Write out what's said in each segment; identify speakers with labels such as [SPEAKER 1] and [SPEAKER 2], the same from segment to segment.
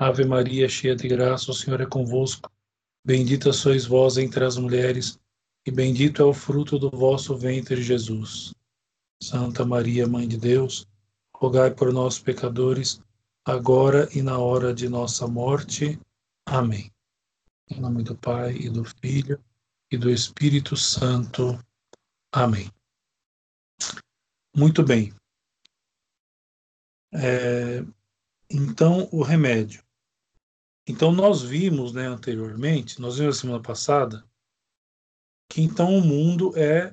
[SPEAKER 1] Ave Maria, cheia de graça, o Senhor é convosco. Bendita sois vós entre as mulheres, e bendito é o fruto do vosso ventre, Jesus. Santa Maria, Mãe de Deus, rogai por nós, pecadores, agora e na hora de nossa morte. Amém. Em nome do Pai, e do Filho, e do Espírito Santo. Amém. Muito bem. É, então, o remédio. Então, nós vimos né, anteriormente, nós vimos a semana passada, que então o mundo é,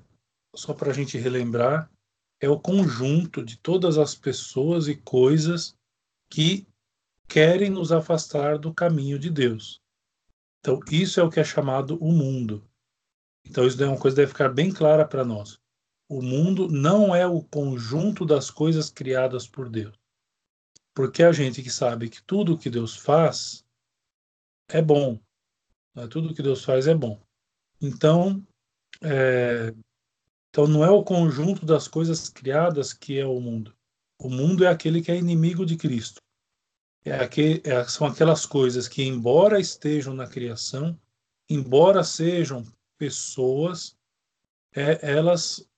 [SPEAKER 1] só para a gente relembrar, é o conjunto de todas as pessoas e coisas que querem nos afastar do caminho de Deus. Então, isso é o que é chamado o mundo. Então, isso é uma coisa que deve ficar bem clara para nós. O mundo não é o conjunto das coisas criadas por Deus. Porque a gente que sabe que tudo que Deus faz é bom. Né? Tudo que Deus faz é bom. Então, é, então não é o conjunto das coisas criadas que é o mundo. O mundo é aquele que é inimigo de Cristo. É aquele, é, são aquelas coisas que, embora estejam na criação, embora sejam pessoas, é, elas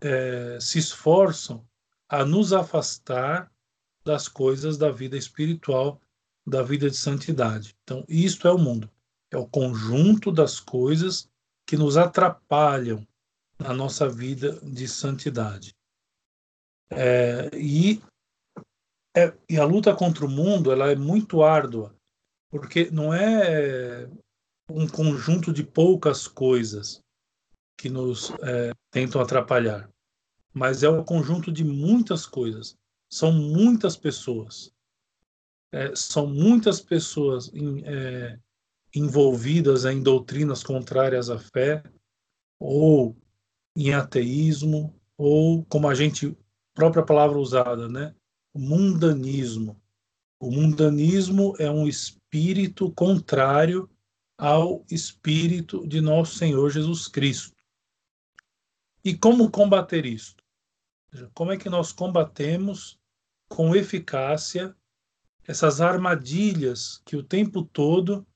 [SPEAKER 1] é, se esforçam a nos afastar das coisas da vida espiritual da vida de santidade. Então, isto é o mundo. É o conjunto das coisas que nos atrapalham na nossa vida de santidade. É, e, é, e a luta contra o mundo ela é muito árdua, porque não é um conjunto de poucas coisas que nos é, tentam atrapalhar, mas é o conjunto de muitas coisas. São muitas pessoas é, são muitas pessoas em, é, envolvidas em doutrinas contrárias à fé, ou em ateísmo, ou como a gente, própria palavra usada, né? Mundanismo. O mundanismo é um espírito contrário ao espírito de nosso Senhor Jesus Cristo. E como combater isso? Como é que nós combatemos com eficácia essas armadilhas que o tempo todo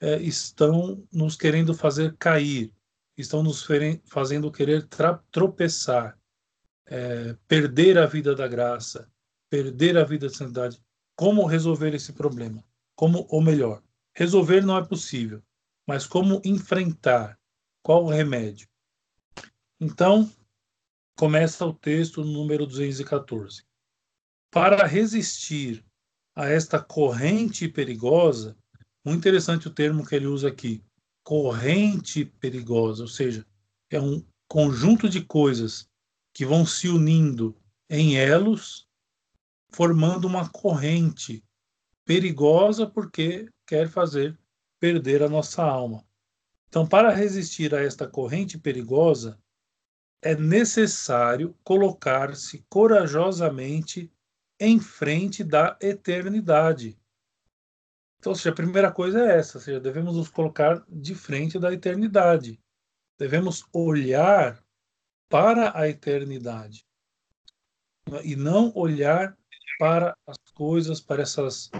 [SPEAKER 1] é, estão nos querendo fazer cair, estão nos fazendo querer tropeçar, é, perder a vida da graça, perder a vida da santidade. Como resolver esse problema? Como, ou melhor, resolver não é possível, mas como enfrentar? Qual o remédio? Então, começa o texto número 214. Para resistir a esta corrente perigosa, muito interessante o termo que ele usa aqui, corrente perigosa, ou seja, é um conjunto de coisas que vão se unindo em elos, formando uma corrente perigosa porque quer fazer perder a nossa alma. Então, para resistir a esta corrente perigosa, é necessário colocar-se corajosamente em frente da eternidade. Então, seja, a primeira coisa é essa, seja, devemos nos colocar de frente da eternidade. Devemos olhar para a eternidade e não olhar para as coisas, para essas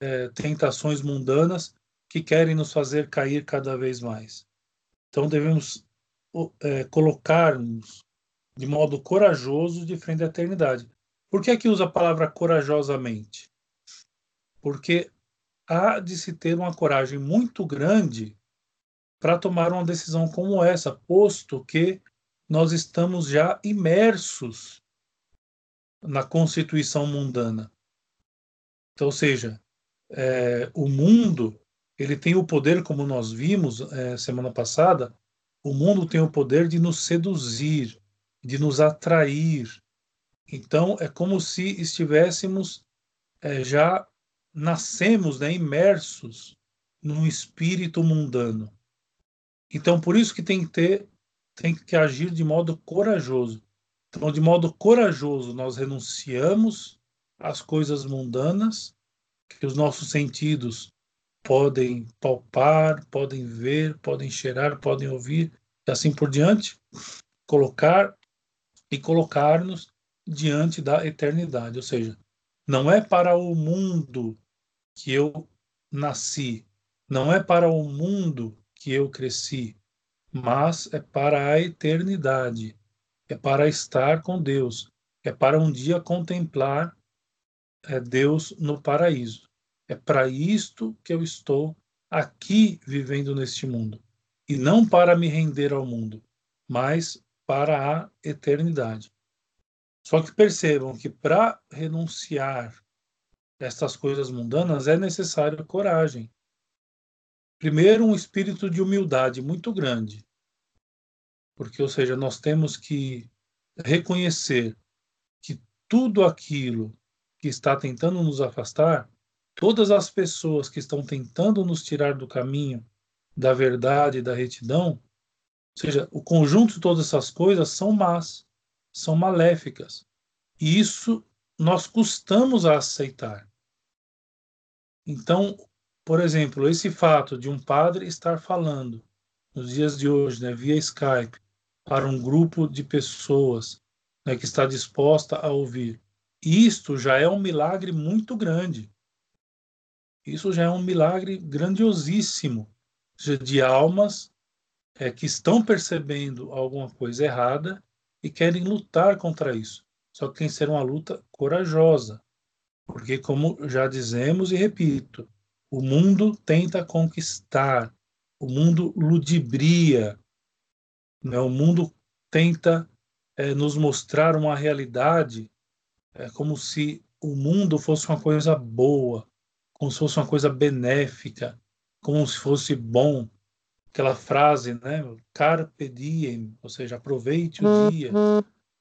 [SPEAKER 1] é, tentações mundanas que querem nos fazer cair cada vez mais. Então devemos é, colocar-nos de modo corajoso de frente à eternidade. Por que aqui usa a palavra corajosamente? Porque há de se ter uma coragem muito grande para tomar uma decisão como essa, posto que nós estamos já imersos na constituição mundana. Então, ou seja, é, o mundo ele tem o poder, como nós vimos é, semana passada, o mundo tem o poder de nos seduzir, de nos atrair, então, é como se estivéssemos é, já nascemos né, imersos num espírito mundano. Então, por isso que tem que ter, tem que agir de modo corajoso. Então, de modo corajoso, nós renunciamos às coisas mundanas que os nossos sentidos podem palpar, podem ver, podem cheirar, podem ouvir, e assim por diante, colocar e colocar-nos diante da eternidade. Ou seja, não é para o mundo que eu nasci, não é para o mundo que eu cresci, mas é para a eternidade, é para estar com Deus, é para um dia contemplar é, Deus no paraíso. É para isto que eu estou aqui vivendo neste mundo, e não para me render ao mundo, mas para a eternidade. Só que percebam que para renunciar estas coisas mundanas é necessário coragem. Primeiro, um espírito de humildade muito grande. Porque, ou seja, nós temos que reconhecer que tudo aquilo que está tentando nos afastar, todas as pessoas que estão tentando nos tirar do caminho da verdade da retidão, ou seja, o conjunto de todas essas coisas são más, são maléficas. E isso nós custamos a aceitar. Então, por exemplo, esse fato de um padre estar falando nos dias de hoje, né, via Skype, para um grupo de pessoas né, que está disposta a ouvir, isto já é um milagre muito grande. Isso já é um milagre grandiosíssimo de almas é, que estão percebendo alguma coisa errada e querem lutar contra isso. Só que tem que ser uma luta corajosa, porque, como já dizemos e repito, o mundo tenta conquistar, o mundo ludibria, né? o mundo tenta é, nos mostrar uma realidade é, como se o mundo fosse uma coisa boa, como se fosse uma coisa benéfica, como se fosse bom. Aquela frase, né? Carpe diem, ou seja, aproveite o dia.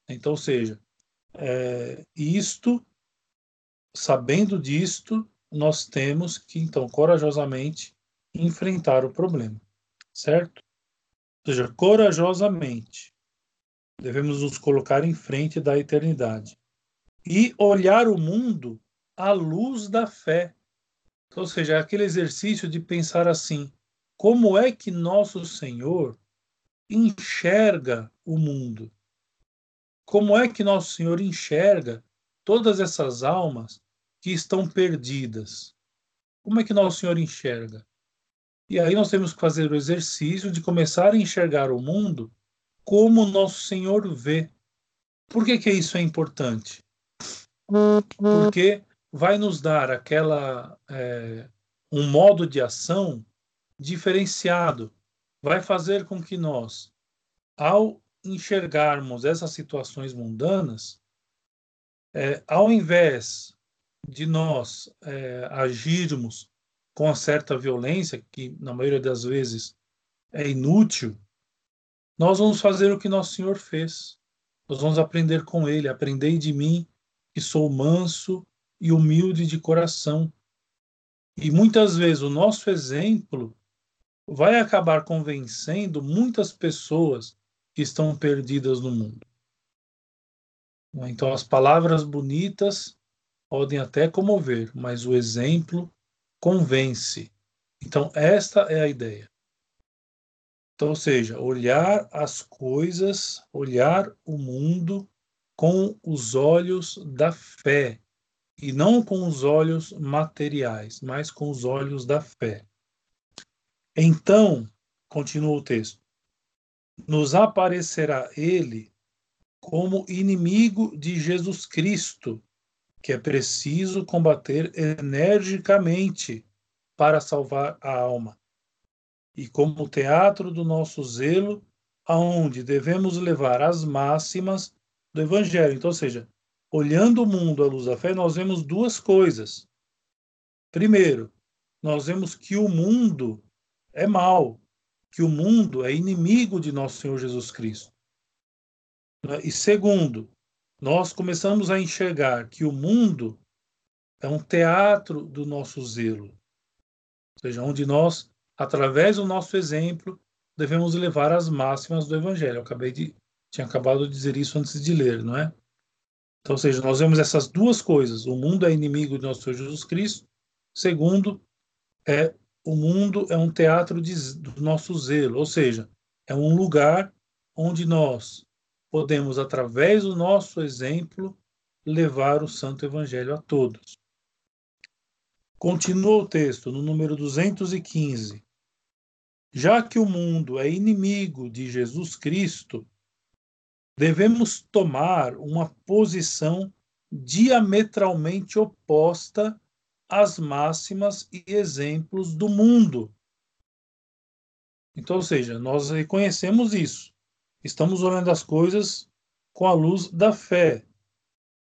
[SPEAKER 1] Então, ou seja, é, isto sabendo disto, nós temos que, então, corajosamente enfrentar o problema, certo? Ou seja, corajosamente devemos nos colocar em frente da eternidade e olhar o mundo à luz da fé. Ou seja, é aquele exercício de pensar assim: como é que nosso Senhor enxerga o mundo? Como é que nosso Senhor enxerga todas essas almas que estão perdidas. Como é que nosso Senhor enxerga? E aí nós temos que fazer o exercício de começar a enxergar o mundo como nosso Senhor vê. Por que, que isso é importante? Porque vai nos dar aquela é, um modo de ação diferenciado, vai fazer com que nós, ao enxergarmos essas situações mundanas, é, ao invés de nós é, agirmos com uma certa violência, que na maioria das vezes é inútil, nós vamos fazer o que nosso Senhor fez. Nós vamos aprender com Ele. Aprendei de mim, que sou manso e humilde de coração. E muitas vezes o nosso exemplo vai acabar convencendo muitas pessoas que estão perdidas no mundo. Então, as palavras bonitas podem até comover, mas o exemplo convence. Então, esta é a ideia. Então, ou seja, olhar as coisas, olhar o mundo com os olhos da fé, e não com os olhos materiais, mas com os olhos da fé. Então, continua o texto, nos aparecerá ele como inimigo de Jesus Cristo, que é preciso combater energicamente para salvar a alma. E como teatro do nosso zelo, aonde devemos levar as máximas do evangelho. Então, ou seja, olhando o mundo à luz da fé, nós vemos duas coisas. Primeiro, nós vemos que o mundo é mal, que o mundo é inimigo de nosso Senhor Jesus Cristo. Né? E segundo, nós começamos a enxergar que o mundo é um teatro do nosso zelo. Ou seja, onde nós, através do nosso exemplo, devemos levar as máximas do Evangelho. Eu acabei de, tinha acabado de dizer isso antes de ler, não é? Então, ou seja, nós vemos essas duas coisas. O mundo é inimigo de nosso Senhor Jesus Cristo. Segundo, é o mundo é um teatro de, do nosso zelo, ou seja, é um lugar onde nós podemos, através do nosso exemplo, levar o Santo Evangelho a todos. Continua o texto no número 215. Já que o mundo é inimigo de Jesus Cristo, devemos tomar uma posição diametralmente oposta às máximas e exemplos do mundo. Então, ou seja, nós reconhecemos isso. Estamos olhando as coisas com a luz da fé.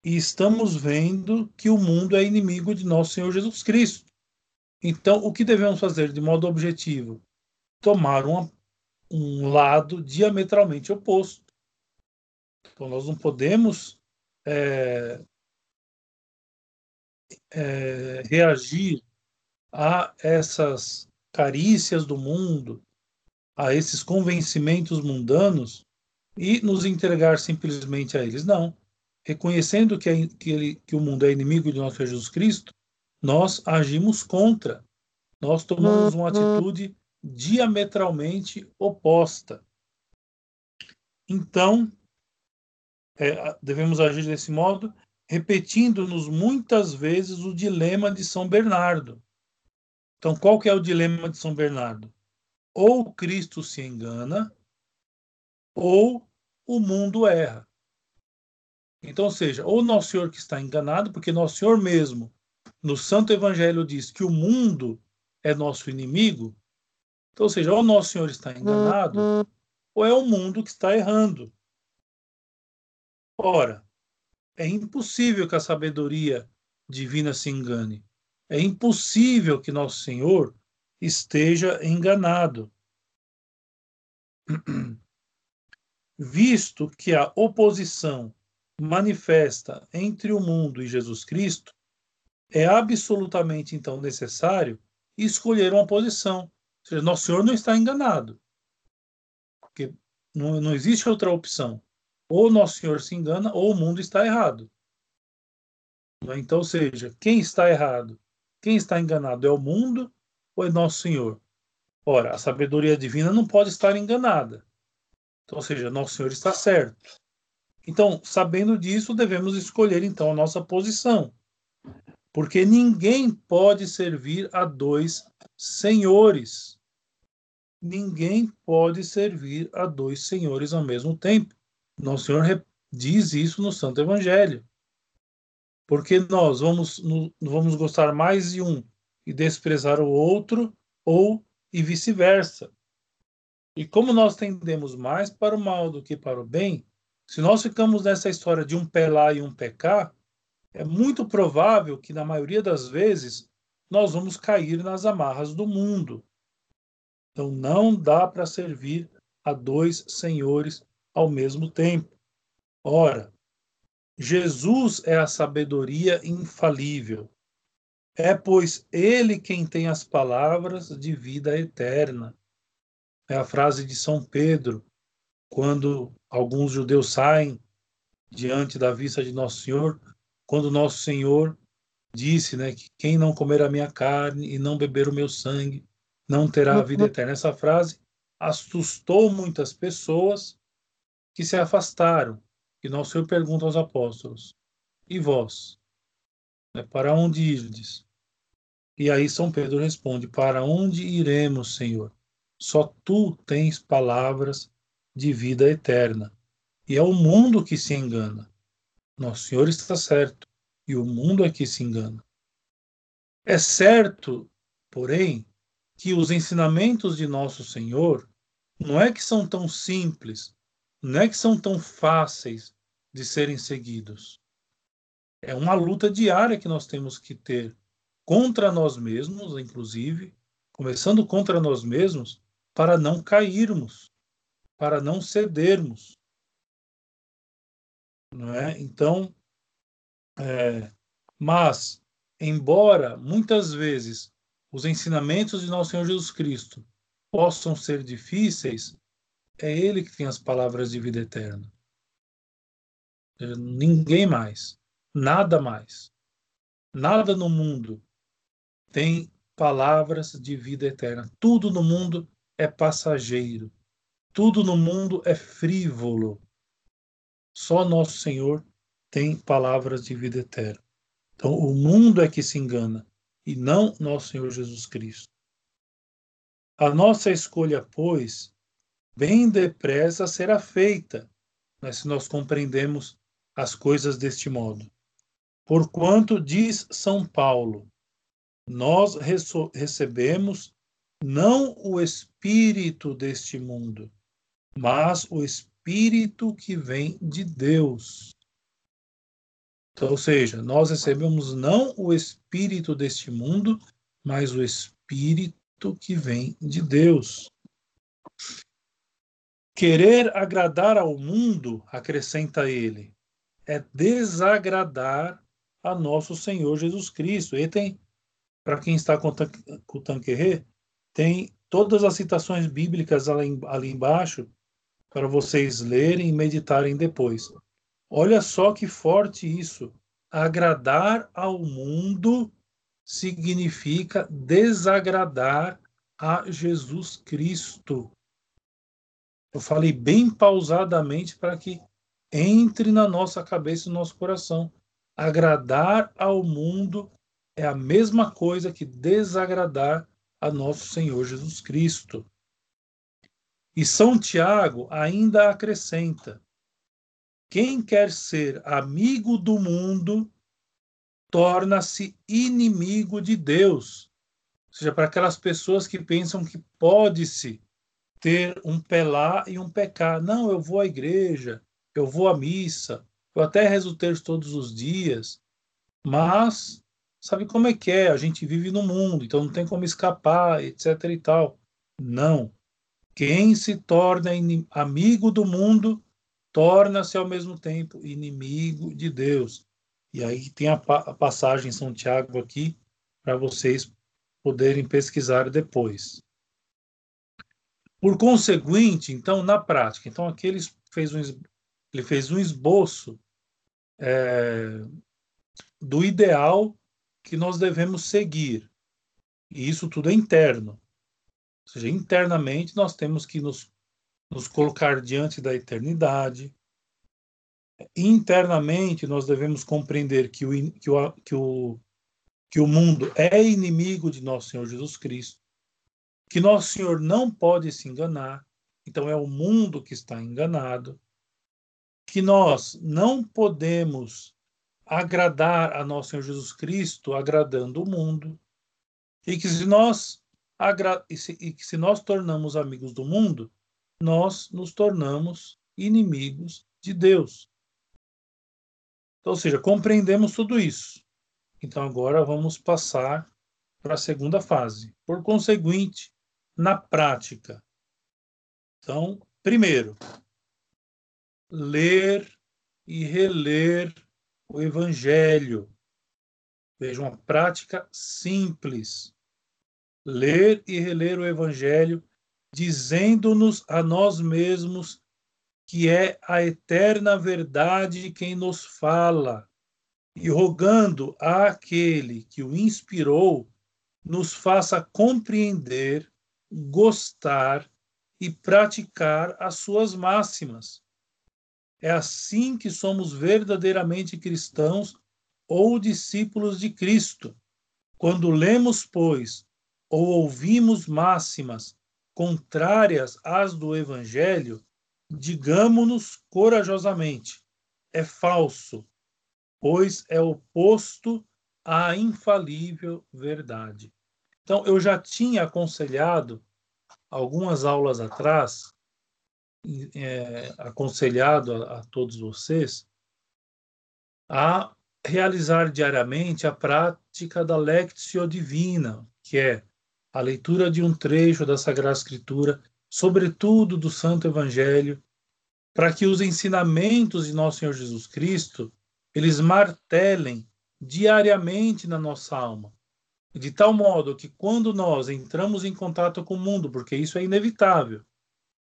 [SPEAKER 1] E estamos vendo que o mundo é inimigo de nosso Senhor Jesus Cristo. Então, o que devemos fazer de modo objetivo? Tomar uma, um lado diametralmente oposto. Então, nós não podemos é, é, reagir a essas carícias do mundo, a esses convencimentos mundanos e nos entregar simplesmente a eles. Não. Reconhecendo que, é, que, ele, que o mundo é inimigo de nosso Jesus Cristo, nós agimos contra. Nós tomamos uma atitude diametralmente oposta. Então, é, devemos agir desse modo, repetindo-nos muitas vezes o dilema de São Bernardo. Então, qual que é o dilema de São Bernardo? Ou Cristo se engana, ou o mundo erra. Então, ou seja, ou Nosso Senhor que está enganado, porque Nosso Senhor mesmo, no Santo Evangelho, diz que o mundo é nosso inimigo. Então, ou seja, ou Nosso Senhor está enganado, ou é o mundo que está errando. Ora, é impossível que a sabedoria divina se engane. É impossível que nosso Senhor esteja enganado. Visto que a oposição manifesta entre o mundo e Jesus Cristo, é absolutamente então necessário escolher uma posição. Ou seja, nosso Senhor não está enganado. Porque não, não existe outra opção. Ou Nosso Senhor se engana, ou o mundo está errado. Então, ou seja, quem está errado, quem está enganado é o mundo ou é Nosso Senhor? Ora, a sabedoria divina não pode estar enganada. Então, ou seja, Nosso Senhor está certo. Então, sabendo disso, devemos escolher então a nossa posição. Porque ninguém pode servir a dois senhores. Ninguém pode servir a dois senhores ao mesmo tempo. Nosso Senhor diz isso no Santo Evangelho. Porque nós vamos, vamos gostar mais de um e desprezar o outro, ou e vice-versa. E como nós tendemos mais para o mal do que para o bem, se nós ficamos nessa história de um pé lá e um pé cá, é muito provável que, na maioria das vezes, nós vamos cair nas amarras do mundo. Então, não dá para servir a dois senhores ao mesmo tempo. Ora, Jesus é a sabedoria infalível. É, pois, ele quem tem as palavras de vida eterna. É a frase de São Pedro, quando alguns judeus saem diante da vista de Nosso Senhor, quando Nosso Senhor disse né, que quem não comer a minha carne e não beber o meu sangue não terá a vida eterna. Essa frase assustou muitas pessoas que se afastaram. E nosso Senhor pergunta aos apóstolos: E vós? É, para onde irdes? E aí São Pedro responde: Para onde iremos, Senhor? Só tu tens palavras de vida eterna. E é o mundo que se engana. Nosso Senhor está certo, e o mundo é que se engana. É certo, porém, que os ensinamentos de nosso Senhor não é que são tão simples não é que são tão fáceis de serem seguidos. É uma luta diária que nós temos que ter contra nós mesmos, inclusive, começando contra nós mesmos, para não cairmos, para não cedermos. Não é? Então, é, mas, embora muitas vezes os ensinamentos de nosso Senhor Jesus Cristo possam ser difíceis, é Ele que tem as palavras de vida eterna. Ninguém mais. Nada mais. Nada no mundo tem palavras de vida eterna. Tudo no mundo é passageiro. Tudo no mundo é frívolo. Só nosso Senhor tem palavras de vida eterna. Então, o mundo é que se engana. e não nosso Senhor Jesus Cristo. A nossa escolha, pois, bem depressa será feita, né, se nós compreendemos as coisas deste modo. Porquanto, diz São Paulo, nós recebemos não o espírito deste mundo, mas o espírito que vem de Deus. Então, ou seja, nós recebemos não o espírito deste mundo, mas o espírito que vem de Deus. Querer agradar ao mundo, acrescenta ele, é desagradar a nosso Senhor Jesus Cristo. E tem, para quem está com o Tanquerê, tem todas as citações bíblicas ali, ali embaixo para vocês lerem e meditarem depois. Olha só que forte isso. Agradar ao mundo significa desagradar a Jesus Cristo. Eu falei bem pausadamente para que entre na nossa cabeça e no nosso coração. Agradar ao mundo é a mesma coisa que desagradar a nosso Senhor Jesus Cristo. E São Tiago ainda acrescenta: quem quer ser amigo do mundo torna-se inimigo de Deus. Ou seja, para aquelas pessoas que pensam que pode-se ter um pé lá e um cá. Não, eu vou à igreja, eu vou à missa, eu até rezo o terço todos os dias, mas sabe como é que é? A gente vive no mundo, então não tem como escapar, etc e tal. Não. Quem se torna amigo do mundo torna-se ao mesmo tempo inimigo de Deus. E aí tem a, pa a passagem em São Tiago aqui para vocês poderem pesquisar depois. Por conseguinte, então, na prática, então aqui ele fez um, ele fez um esboço é, do ideal que nós devemos seguir. E isso tudo é interno. Ou seja, internamente nós temos que nos, nos colocar diante da eternidade. Internamente nós devemos compreender que o, que o, que o, que o mundo é inimigo de nosso Senhor Jesus Cristo, que nosso Senhor não pode se enganar, então é o mundo que está enganado, que nós não podemos agradar a nosso Senhor Jesus Cristo agradando o mundo, e que se nós e, se, e que se nós tornamos amigos do mundo, nós nos tornamos inimigos de Deus. Então, ou seja, compreendemos tudo isso. Então agora vamos passar para a segunda fase. Por conseguinte, na prática. Então, primeiro, ler e reler o Evangelho. Veja, uma prática simples. Ler e reler o Evangelho, dizendo-nos a nós mesmos que é a eterna verdade quem nos fala, e rogando àquele que o inspirou, nos faça compreender, gostar e praticar as suas máximas é assim que somos verdadeiramente cristãos ou discípulos de Cristo. Quando lemos, pois, ou ouvimos máximas contrárias às do Evangelho, digamos-nos corajosamente: é falso, pois é oposto à infalível verdade. Então, eu já tinha aconselhado algumas aulas atrás é, aconselhado a, a todos vocês a realizar diariamente a prática da Lectio Divina, que é a leitura de um trecho da Sagrada Escritura, sobretudo do Santo Evangelho, para que os ensinamentos de nosso Senhor Jesus Cristo eles martelem diariamente na nossa alma, de tal modo que quando nós entramos em contato com o mundo, porque isso é inevitável,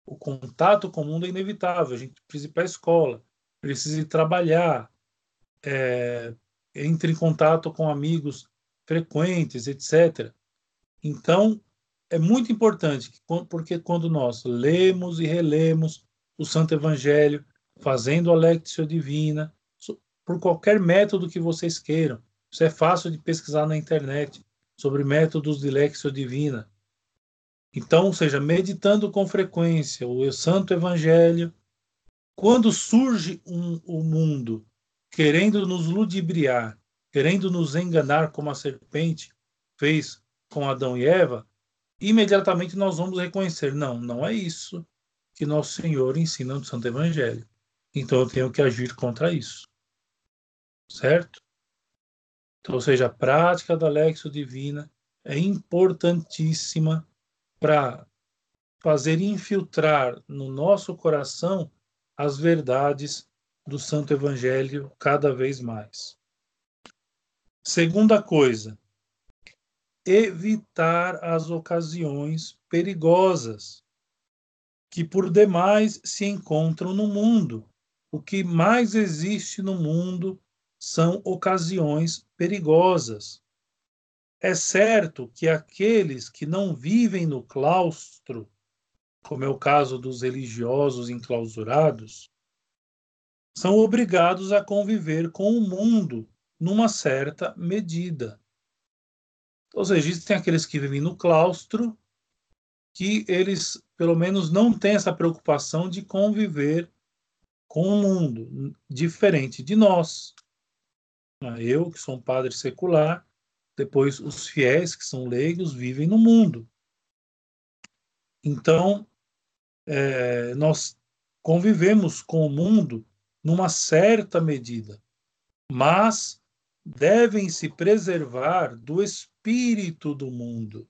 [SPEAKER 1] o contato com o mundo é inevitável. A gente precisa ir para a escola, precisa ir trabalhar, é, entre em contato com amigos frequentes, etc. Então, é muito importante, porque quando nós lemos e relemos o Santo Evangelho, fazendo a Lectio Divina, por qualquer método que vocês queiram, isso é fácil de pesquisar na internet, sobre métodos de lexio divina. Então, ou seja, meditando com frequência o Santo Evangelho, quando surge um, o mundo querendo nos ludibriar, querendo nos enganar como a serpente fez com Adão e Eva, imediatamente nós vamos reconhecer: não, não é isso que nosso Senhor ensina no Santo Evangelho. Então eu tenho que agir contra isso. Certo? Então, ou seja, a prática da Lexo Divina é importantíssima para fazer infiltrar no nosso coração as verdades do Santo Evangelho cada vez mais. Segunda coisa, evitar as ocasiões perigosas que por demais se encontram no mundo. O que mais existe no mundo são ocasiões perigosas. É certo que aqueles que não vivem no claustro, como é o caso dos religiosos enclausurados, são obrigados a conviver com o mundo numa certa medida. Ou seja, existem aqueles que vivem no claustro, que eles, pelo menos, não têm essa preocupação de conviver com o mundo, diferente de nós. Eu, que sou um padre secular, depois os fiéis, que são leigos, vivem no mundo. Então, é, nós convivemos com o mundo numa certa medida, mas devem se preservar do espírito do mundo.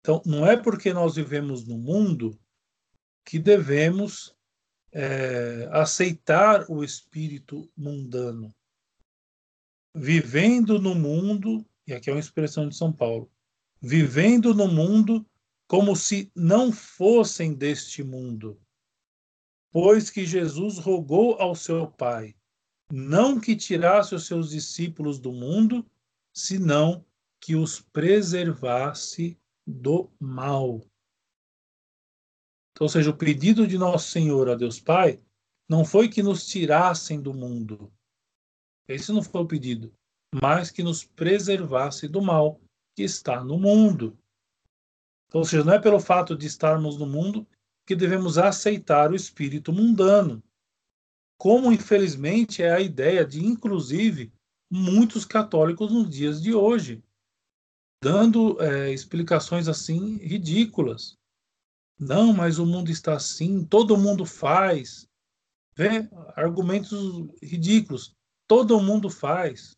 [SPEAKER 1] Então, não é porque nós vivemos no mundo que devemos é, aceitar o espírito mundano. Vivendo no mundo, e aqui é uma expressão de São Paulo, vivendo no mundo como se não fossem deste mundo, pois que Jesus rogou ao seu Pai, não que tirasse os seus discípulos do mundo, senão que os preservasse do mal. Então, ou seja, o pedido de nosso Senhor a Deus Pai não foi que nos tirassem do mundo. Esse não foi o pedido, mas que nos preservasse do mal que está no mundo. Ou seja, não é pelo fato de estarmos no mundo que devemos aceitar o espírito mundano. Como, infelizmente, é a ideia de, inclusive, muitos católicos nos dias de hoje, dando é, explicações assim ridículas. Não, mas o mundo está assim, todo mundo faz. Vê? Argumentos ridículos. Todo mundo faz.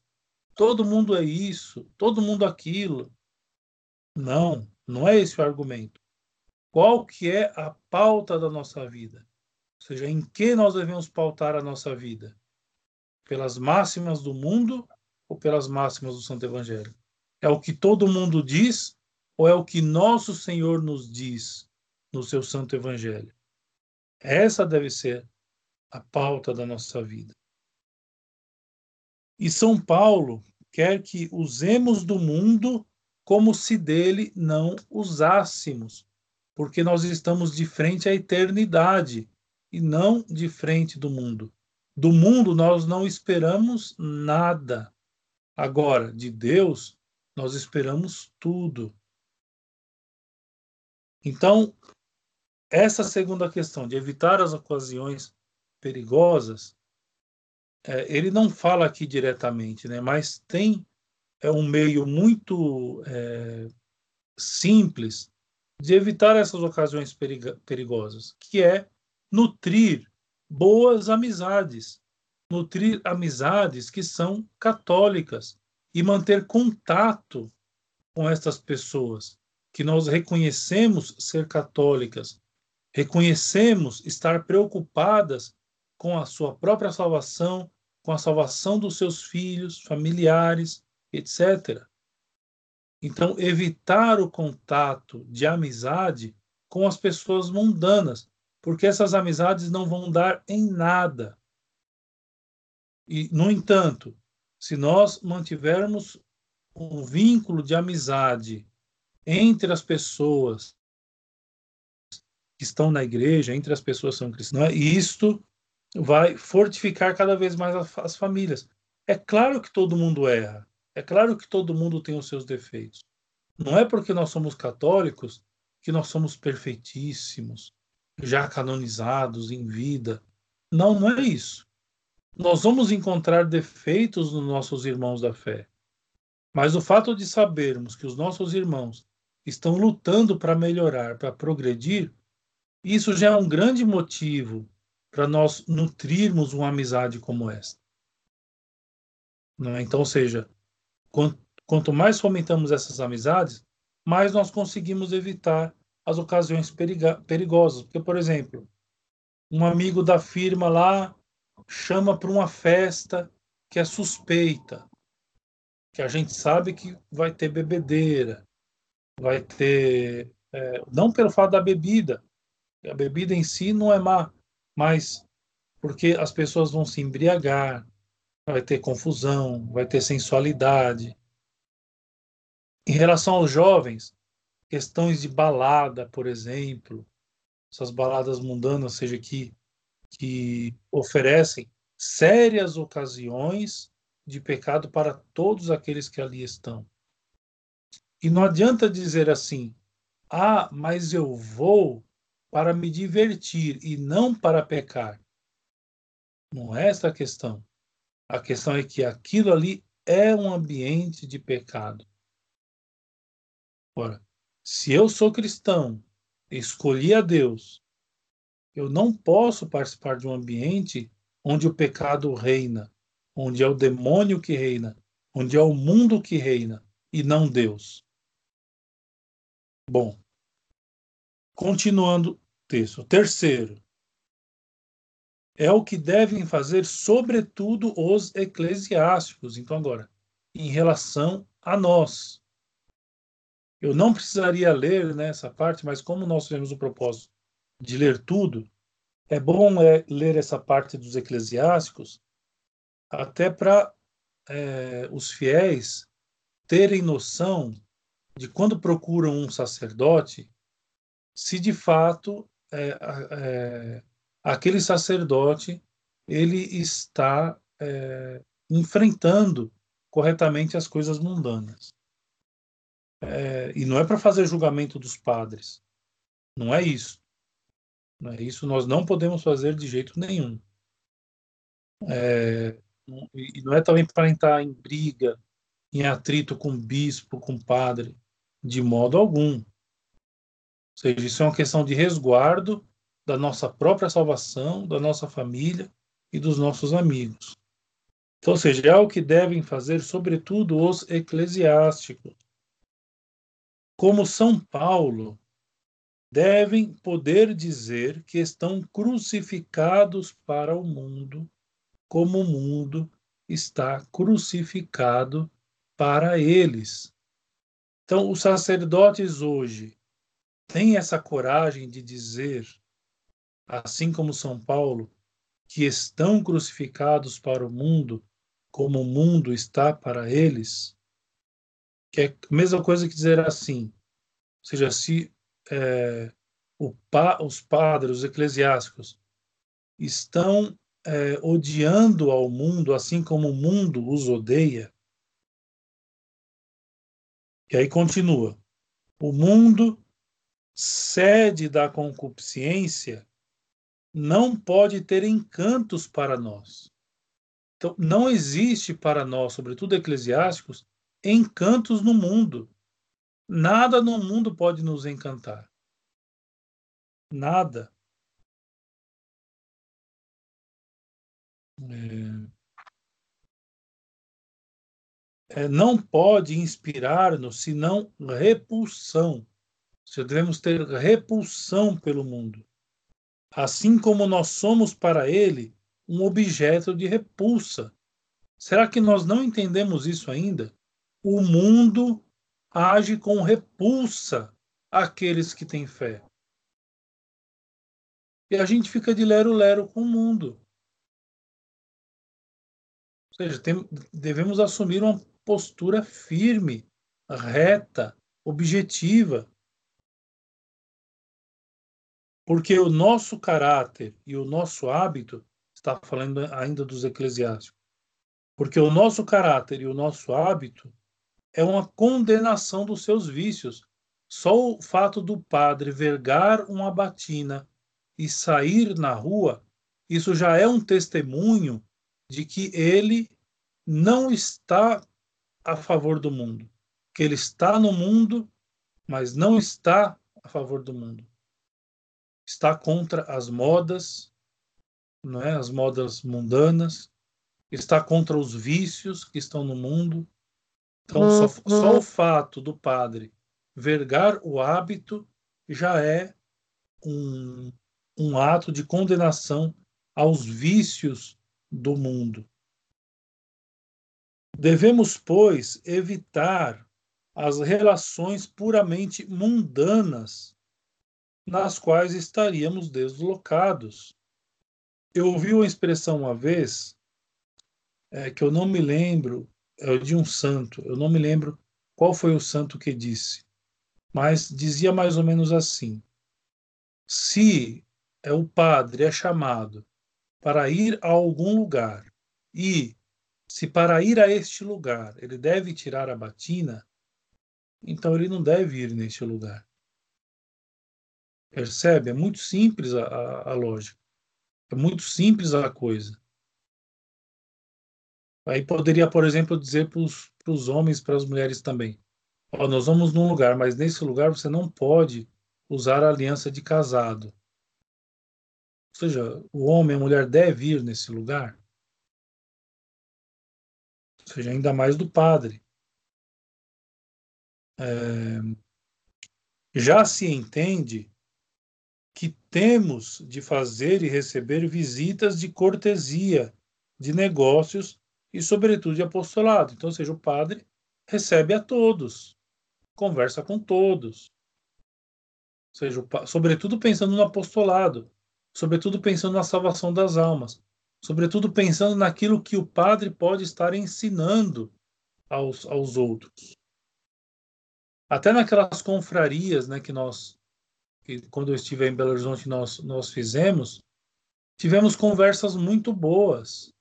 [SPEAKER 1] Todo mundo é isso, todo mundo aquilo. Não, não é esse o argumento qual que é a pauta da nossa vida? Ou seja, em que nós devemos pautar a nossa vida? Pelas máximas do mundo ou pelas máximas do Santo Evangelho? É o que todo mundo diz ou é o que nosso Senhor nos diz no seu Santo Evangelho? Essa deve ser a pauta da nossa vida. E São Paulo quer que usemos do mundo como se dele não usássemos porque nós estamos de frente à eternidade e não de frente do mundo. Do mundo nós não esperamos nada. Agora, de Deus, nós esperamos tudo. Então, essa segunda questão de evitar as ocasiões perigosas, é, ele não fala aqui diretamente, né? mas tem é um meio muito é, simples de evitar essas ocasiões perigosas, que é nutrir boas amizades, nutrir amizades que são católicas e manter contato com estas pessoas que nós reconhecemos ser católicas, reconhecemos estar preocupadas com a sua própria salvação, com a salvação dos seus filhos, familiares, etc. Então, evitar o contato de amizade com as pessoas mundanas, porque essas amizades não vão dar em nada. E, no entanto, se nós mantivermos um vínculo de amizade entre as pessoas que estão na igreja, entre as pessoas que são cristãs, isto vai fortificar cada vez mais as famílias. É claro que todo mundo erra. É claro que todo mundo tem os seus defeitos. Não é porque nós somos católicos que nós somos perfeitíssimos, já canonizados em vida. Não, não é isso. Nós vamos encontrar defeitos nos nossos irmãos da fé. Mas o fato de sabermos que os nossos irmãos estão lutando para melhorar, para progredir, isso já é um grande motivo para nós nutrirmos uma amizade como esta. É? Então, ou seja, quanto mais fomentamos essas amizades, mais nós conseguimos evitar as ocasiões perigosas. Porque, por exemplo, um amigo da firma lá chama para uma festa que é suspeita, que a gente sabe que vai ter bebedeira, vai ter. É, não pelo fato da bebida, a bebida em si não é má, mas porque as pessoas vão se embriagar, vai ter confusão, vai ter sensualidade. Em relação aos jovens, questões de balada, por exemplo, essas baladas mundanas, seja, que, que oferecem sérias ocasiões de pecado para todos aqueles que ali estão. E não adianta dizer assim, ah, mas eu vou para me divertir e não para pecar. Não é essa a questão. A questão é que aquilo ali é um ambiente de pecado. Ora, se eu sou cristão, escolhi a Deus, eu não posso participar de um ambiente onde o pecado reina, onde é o demônio que reina, onde é o mundo que reina e não Deus. Bom, continuando texto. Terceiro, é o que devem fazer, sobretudo, os eclesiásticos. Então, agora, em relação a nós. Eu não precisaria ler né, parte, mas como nós temos o propósito de ler tudo, é bom é, ler essa parte dos eclesiásticos, até para é, os fiéis terem noção de quando procuram um sacerdote, se de fato é, é, aquele sacerdote ele está é, enfrentando corretamente as coisas mundanas. É, e não é para fazer julgamento dos padres, não é isso. Não é isso, nós não podemos fazer de jeito nenhum. É, e não é também para entrar em briga, em atrito com bispo, com padre. De modo algum. Seja, isso é uma questão de resguardo da nossa própria salvação, da nossa família e dos nossos amigos. Então, ou seja, é o que devem fazer, sobretudo, os eclesiásticos. Como São Paulo, devem poder dizer que estão crucificados para o mundo, como o mundo está crucificado para eles. Então, os sacerdotes hoje têm essa coragem de dizer, assim como São Paulo, que estão crucificados para o mundo, como o mundo está para eles, que é a mesma coisa que dizer assim, ou seja, se é, pa, os padres, os eclesiásticos, estão é, odiando ao mundo, assim como o mundo os odeia, e aí continua. O mundo, sede da concupiscência, não pode ter encantos para nós. Então, não existe para nós, sobretudo eclesiásticos, encantos no mundo. Nada no mundo pode nos encantar. Nada. É é, não pode inspirar-nos senão repulsão. Se devemos ter repulsão pelo mundo. Assim como nós somos para ele um objeto de repulsa. Será que nós não entendemos isso ainda? O mundo age com repulsa àqueles que têm fé. E a gente fica de lero-lero com o mundo. Ou seja, tem, devemos assumir uma postura firme, reta, objetiva. Porque o nosso caráter e o nosso hábito, está falando ainda dos eclesiásticos, porque o nosso caráter e o nosso hábito é uma condenação dos seus vícios. Só o fato do padre vergar uma batina e sair na rua, isso já é um testemunho de que ele não está a favor do mundo, que ele está no mundo, mas não está a favor do mundo. Está contra as modas, não é? As modas mundanas, está contra os vícios que estão no mundo. Então, só, só o uhum. fato do padre vergar o hábito já é um, um ato de condenação aos vícios do mundo. Devemos, pois, evitar as relações puramente mundanas nas quais estaríamos deslocados. Eu ouvi uma expressão uma vez, é, que eu não me lembro, é de um santo, eu não me lembro qual foi o santo que disse, mas dizia mais ou menos assim: se é o padre é chamado para ir a algum lugar e se para ir a este lugar ele deve tirar a batina, então ele não deve ir neste lugar. Percebe? É muito simples a, a, a lógica. É muito simples a coisa. Aí poderia, por exemplo, dizer para os homens, para as mulheres também: ó, nós vamos num lugar, mas nesse lugar você não pode usar a aliança de casado. Ou seja, o homem e a mulher devem ir nesse lugar ou seja, ainda mais do padre. É, já se entende temos de fazer e receber visitas de cortesia, de negócios e, sobretudo, de apostolado. Então, ou seja, o padre recebe a todos, conversa com todos. Ou seja, sobretudo pensando no apostolado, sobretudo pensando na salvação das almas sobretudo pensando naquilo que o padre pode estar ensinando aos, aos outros. Até naquelas confrarias né, que nós, que quando eu estive em Belo Horizonte, nós, nós fizemos, tivemos conversas muito boas.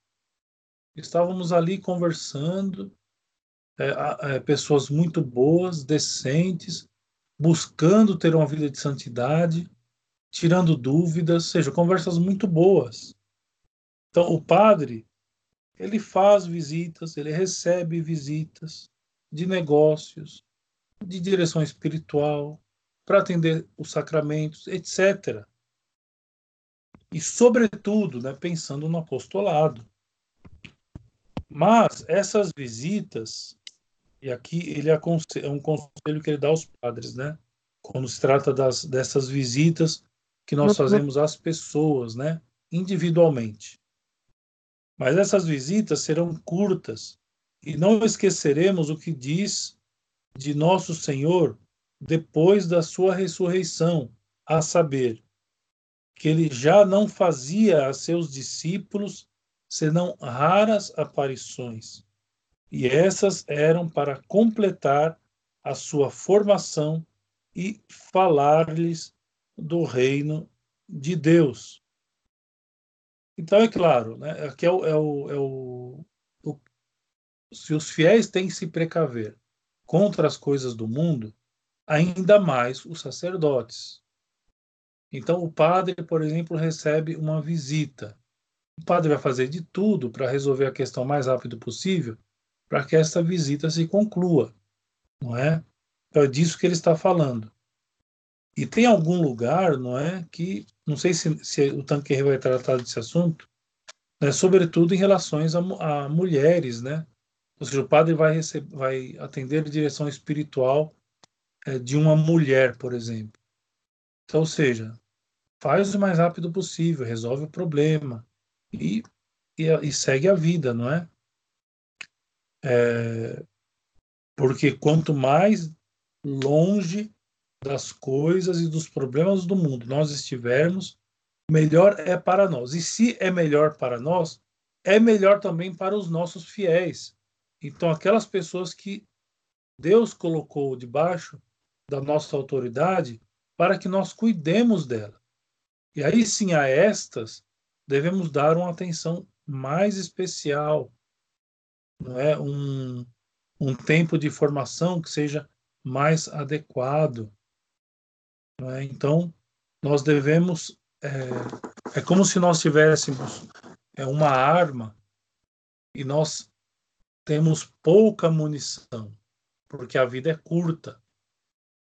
[SPEAKER 1] Estávamos ali conversando, é, é, pessoas muito boas, decentes, buscando ter uma vida de santidade, tirando dúvidas, seja, conversas muito boas. Então, o padre, ele faz visitas, ele recebe visitas de negócios, de direção espiritual, para atender os sacramentos, etc. E, sobretudo, né, pensando no apostolado. Mas essas visitas, e aqui ele é um conselho que ele dá aos padres, né? Quando se trata das, dessas visitas que nós fazemos às pessoas, né? Individualmente. Mas essas visitas serão curtas e não esqueceremos o que diz de nosso Senhor depois da sua ressurreição, a saber, que ele já não fazia a seus discípulos senão raras aparições, e essas eram para completar a sua formação e falar-lhes do reino de Deus. Então, é claro, né, aqui é o, é o, é o, o, se os fiéis têm que se precaver contra as coisas do mundo, ainda mais os sacerdotes. Então, o padre, por exemplo, recebe uma visita. O padre vai fazer de tudo para resolver a questão o mais rápido possível, para que essa visita se conclua, não é? Então, é disso que ele está falando. E tem algum lugar, não é, que não sei se, se o Tanqueray vai tratar desse assunto, né, sobretudo em relações a, a, mulheres, né? Ou seja, o padre vai, receber, vai atender direção espiritual é, de uma mulher, por exemplo. Então, ou seja, faz o mais rápido possível, resolve o problema e, e, e segue a vida, não é? é? Porque quanto mais longe das coisas e dos problemas do mundo nós estivermos, melhor é para nós. E se é melhor para nós, é melhor também para os nossos fiéis. Então, aquelas pessoas que Deus colocou debaixo da nossa autoridade para que nós cuidemos dela. E aí sim, a estas devemos dar uma atenção mais especial, não é um, um tempo de formação que seja mais adequado. É? Então, nós devemos. É, é, como se nós tivéssemos é, uma arma e nós temos pouca munição, porque a vida é curta.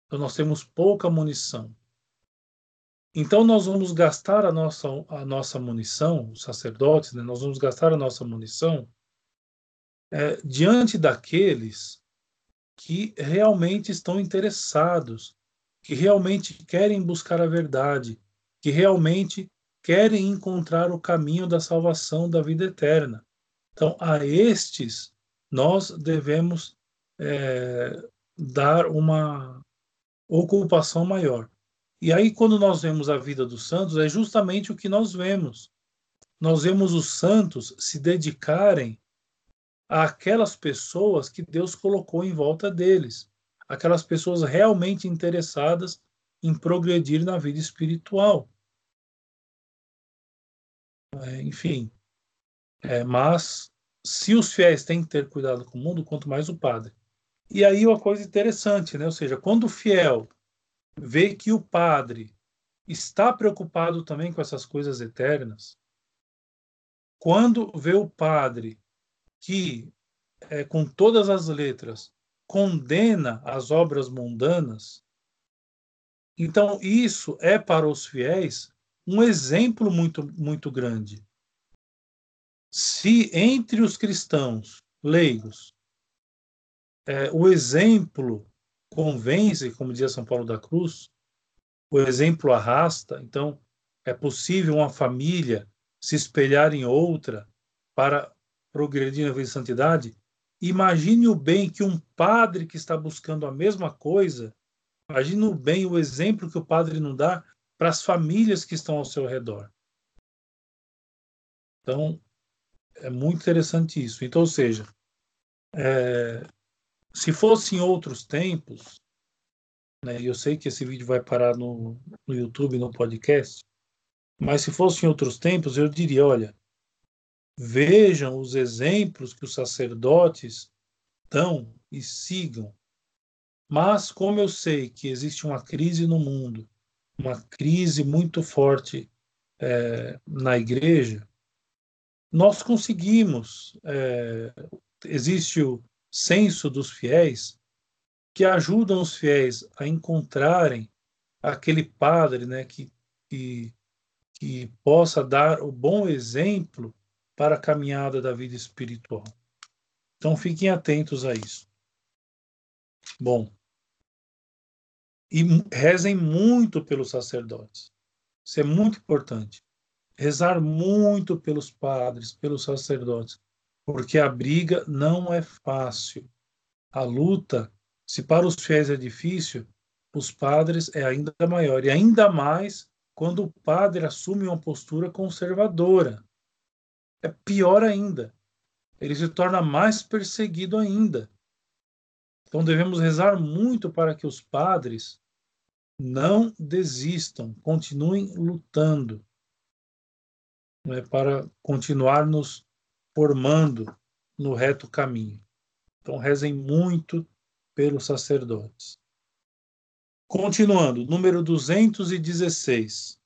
[SPEAKER 1] Então, nós temos pouca munição. Então, nós vamos gastar a nossa, a nossa munição, os sacerdotes, né, nós vamos gastar a nossa munição é, diante daqueles que realmente estão interessados, que realmente querem buscar a verdade, que realmente querem encontrar o caminho da salvação da vida eterna. Então, a estes nós devemos é, dar uma ocupação maior. E aí, quando nós vemos a vida dos santos, é justamente o que nós vemos. Nós vemos os santos se dedicarem àquelas pessoas que Deus colocou em volta deles, aquelas pessoas realmente interessadas em progredir na vida espiritual. É, enfim, é, mas se os fiéis têm que ter cuidado com o mundo, quanto mais o padre. E aí uma coisa interessante, né? Ou seja, quando o fiel vê que o padre está preocupado também com essas coisas eternas, quando vê o padre que, é, com todas as letras, condena as obras mundanas, então isso é para os fiéis um exemplo muito, muito grande. Se entre os cristãos leigos é, o exemplo convence, como dizia São Paulo da Cruz, o exemplo arrasta, então é possível uma família se espelhar em outra para progredir na vida de santidade. Imagine o bem que um padre que está buscando a mesma coisa, imagine o bem o exemplo que o padre não dá para as famílias que estão ao seu redor. Então, é muito interessante isso. Então, ou seja, é, se fosse em outros tempos, né, eu sei que esse vídeo vai parar no, no YouTube, no podcast, mas se fosse em outros tempos, eu diria: olha, vejam os exemplos que os sacerdotes dão e sigam. Mas, como eu sei que existe uma crise no mundo, uma crise muito forte é, na igreja, nós conseguimos. É, existe o, senso dos fiéis que ajudam os fiéis a encontrarem aquele padre né, que, que, que possa dar o bom exemplo para a caminhada da vida espiritual. Então fiquem atentos a isso. Bom, e rezem muito pelos sacerdotes. Isso é muito importante. Rezar muito pelos padres, pelos sacerdotes, porque a briga não é fácil. A luta, se para os fiéis é difícil, os padres é ainda maior, e ainda mais quando o padre assume uma postura conservadora. É pior ainda. Ele se torna mais perseguido ainda. Então devemos rezar muito para que os padres não desistam, continuem lutando, né, para continuar nos formando no reto caminho. Então, rezem muito pelos sacerdotes. Continuando, número 216.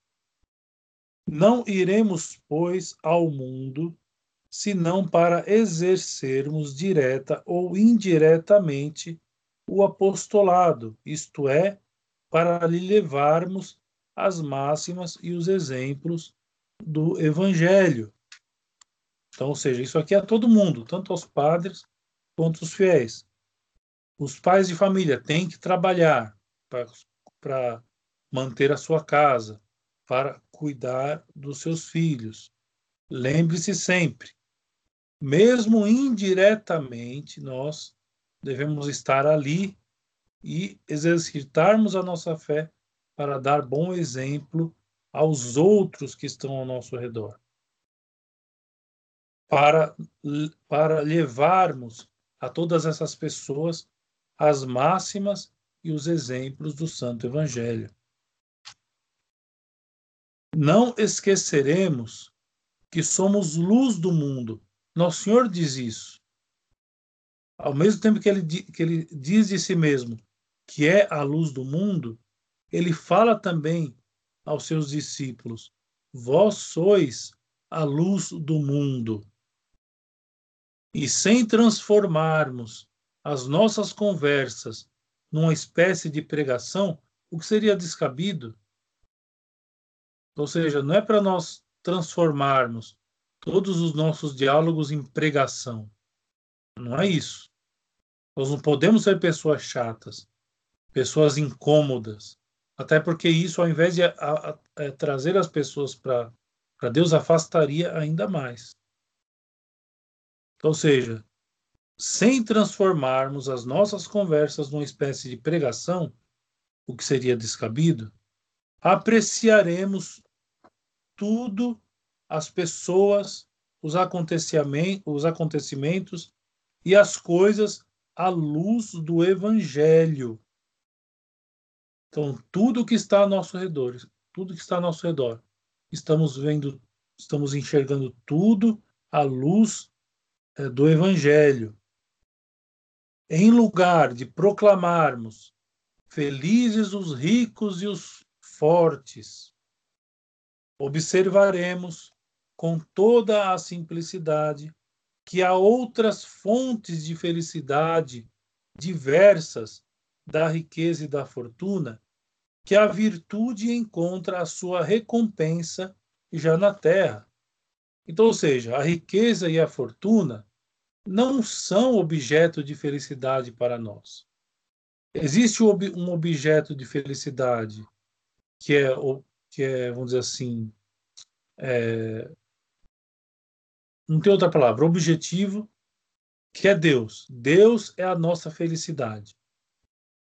[SPEAKER 1] Não iremos, pois, ao mundo, senão para exercermos direta ou indiretamente o apostolado, isto é, para lhe levarmos as máximas e os exemplos do Evangelho, então, ou seja, isso aqui é todo mundo, tanto aos padres quanto os fiéis. Os pais de família têm que trabalhar para manter a sua casa, para cuidar dos seus filhos. Lembre-se sempre, mesmo indiretamente, nós devemos estar ali e exercitarmos a nossa fé para dar bom exemplo aos outros que estão ao nosso redor para, para levarmos a todas essas pessoas as máximas e os exemplos do Santo Evangelho. Não esqueceremos que somos luz do mundo. Nosso Senhor diz isso. ao mesmo tempo que ele, que ele diz de si mesmo que é a luz do mundo, ele fala também aos seus discípulos: Vós sois a luz do mundo. E sem transformarmos as nossas conversas numa espécie de pregação, o que seria descabido? Ou seja, não é para nós transformarmos todos os nossos diálogos em pregação. Não é isso. Nós não podemos ser pessoas chatas, pessoas incômodas. Até porque isso, ao invés de a, a, a, é, trazer as pessoas para Deus, afastaria ainda mais. Ou seja, sem transformarmos as nossas conversas numa espécie de pregação, o que seria descabido, apreciaremos tudo, as pessoas, os acontecimentos, os acontecimentos e as coisas à luz do Evangelho. Então, tudo que está ao nosso redor, tudo que está ao nosso redor, estamos vendo, estamos enxergando tudo à luz do Evangelho. Em lugar de proclamarmos felizes os ricos e os fortes, observaremos com toda a simplicidade que há outras fontes de felicidade diversas da riqueza e da fortuna, que a virtude encontra a sua recompensa já na terra. Então, ou seja, a riqueza e a fortuna não são objeto de felicidade para nós. Existe um objeto de felicidade que é, que é vamos dizer assim, é, não tem outra palavra, objetivo, que é Deus. Deus é a nossa felicidade.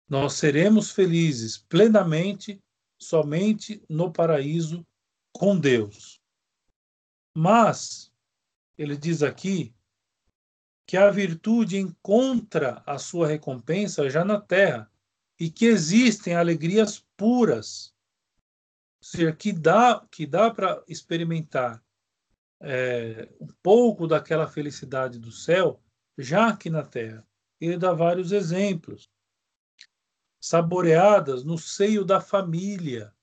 [SPEAKER 1] Nós seremos felizes plenamente somente no paraíso com Deus. Mas, ele diz aqui que a virtude encontra a sua recompensa já na terra e que existem alegrias puras, ou seja, que dá, que dá para experimentar é, um pouco daquela felicidade do céu já aqui na terra. Ele dá vários exemplos. Saboreadas no seio da família,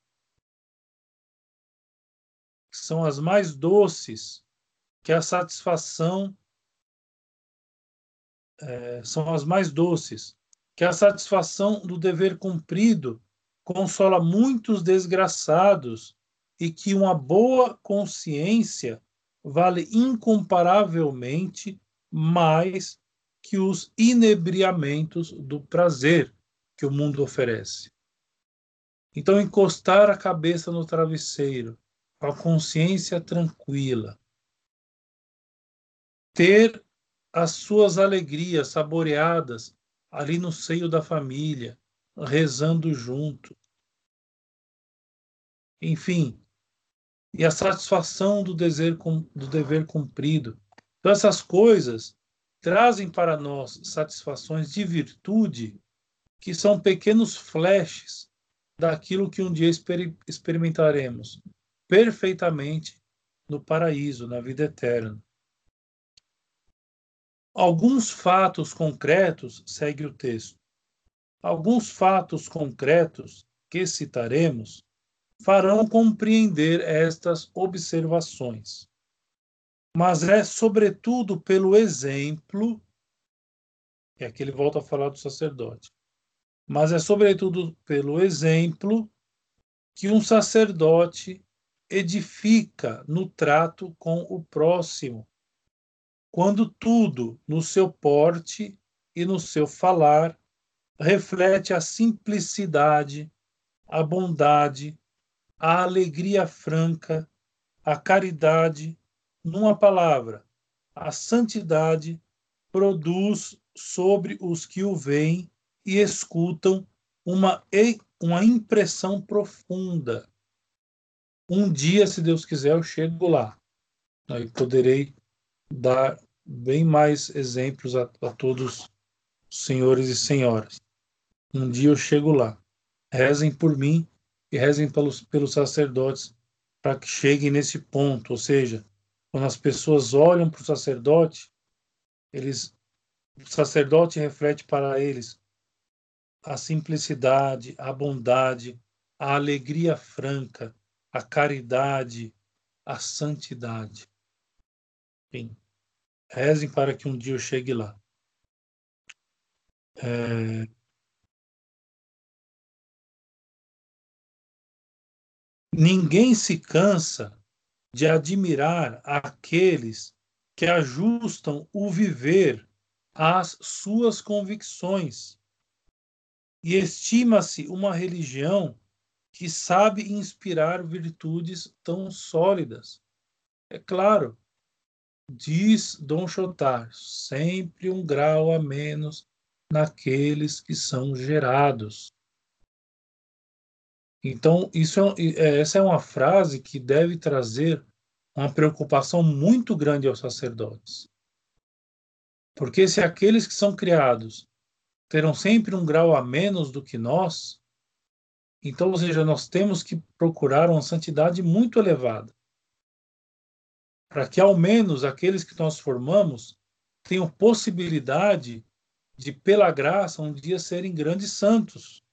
[SPEAKER 1] são as mais doces que a satisfação é, são as mais doces, que a satisfação do dever cumprido consola muitos desgraçados e que uma boa consciência vale incomparavelmente mais que os inebriamentos do prazer que o mundo oferece. Então, encostar a cabeça no travesseiro, a consciência tranquila, ter as suas alegrias saboreadas ali no seio da família, rezando junto. Enfim, e a satisfação do dever, do dever cumprido. Então, essas coisas trazem para nós satisfações de virtude que são pequenos flashes daquilo que um dia experimentaremos perfeitamente no paraíso, na vida eterna. Alguns fatos concretos, segue o texto. Alguns fatos concretos que citaremos farão compreender estas observações. Mas é sobretudo pelo exemplo, e aqui ele volta a falar do sacerdote, mas é sobretudo pelo exemplo que um sacerdote edifica no trato com o próximo quando tudo no seu porte e no seu falar reflete a simplicidade, a bondade, a alegria franca, a caridade, numa palavra, a santidade produz sobre os que o veem e escutam uma, uma impressão profunda. Um dia, se Deus quiser, eu chego lá. Aí poderei dar bem mais exemplos a, a todos os senhores e senhoras. Um dia eu chego lá. Rezem por mim e rezem pelos, pelos sacerdotes para que cheguem nesse ponto. Ou seja, quando as pessoas olham para o sacerdote, eles O sacerdote reflete para eles a simplicidade, a bondade, a alegria franca, a caridade, a santidade. Enfim, rezem para que um dia eu chegue lá. É... Ninguém se cansa de admirar aqueles que ajustam o viver às suas convicções. E estima-se uma religião que sabe inspirar virtudes tão sólidas. É claro, diz Dom Chotar, sempre um grau a menos naqueles que são gerados. Então, isso é, é, essa é uma frase que deve trazer uma preocupação muito grande aos sacerdotes. Porque se aqueles que são criados terão sempre um grau a menos do que nós, então, ou seja, nós temos que procurar uma santidade muito elevada. Para que ao menos aqueles que nós formamos tenham possibilidade de, pela graça, um dia serem grandes santos.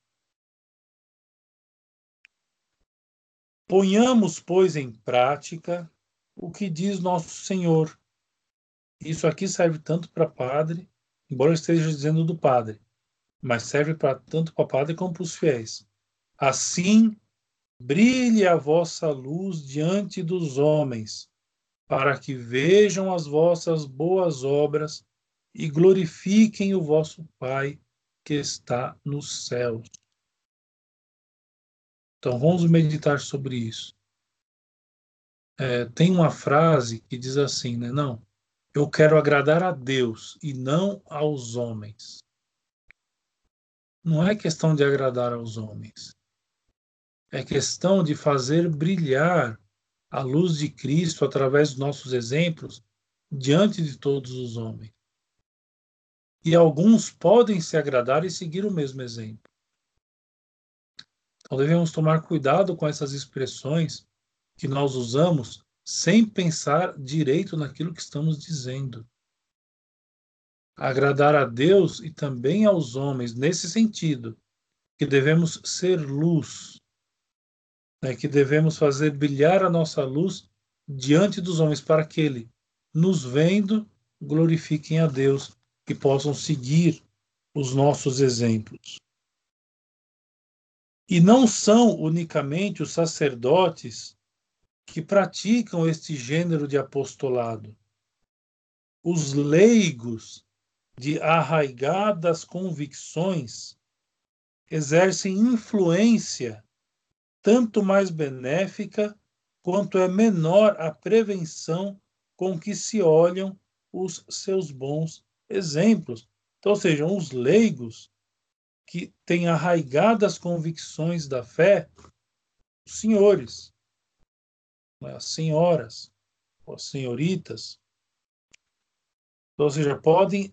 [SPEAKER 1] Ponhamos, pois, em prática o que diz nosso Senhor. Isso aqui serve tanto para padre, embora eu esteja dizendo do padre, mas serve para tanto para padre como para os fiéis. Assim, brilhe a vossa luz diante dos homens, para que vejam as vossas boas obras e glorifiquem o vosso Pai que está nos céus. Então vamos meditar sobre isso. É, tem uma frase que diz assim, né? Não, eu quero agradar a Deus e não aos homens. Não é questão de agradar aos homens. É questão de fazer brilhar a luz de Cristo através dos nossos exemplos diante de todos os homens. E alguns podem se agradar e seguir o mesmo exemplo. Então devemos tomar cuidado com essas expressões que nós usamos sem pensar direito naquilo que estamos dizendo. Agradar a Deus e também aos homens, nesse sentido, que devemos ser luz, né, que devemos fazer brilhar a nossa luz diante dos homens, para que ele, nos vendo, glorifiquem a Deus e possam seguir os nossos exemplos. E não são unicamente os sacerdotes que praticam este gênero de apostolado. Os leigos de arraigadas convicções exercem influência tanto mais benéfica quanto é menor a prevenção com que se olham os seus bons exemplos. Então, sejam os leigos que têm arraigadas convicções da fé, os senhores, né, as senhoras, as senhoritas, ou seja, podem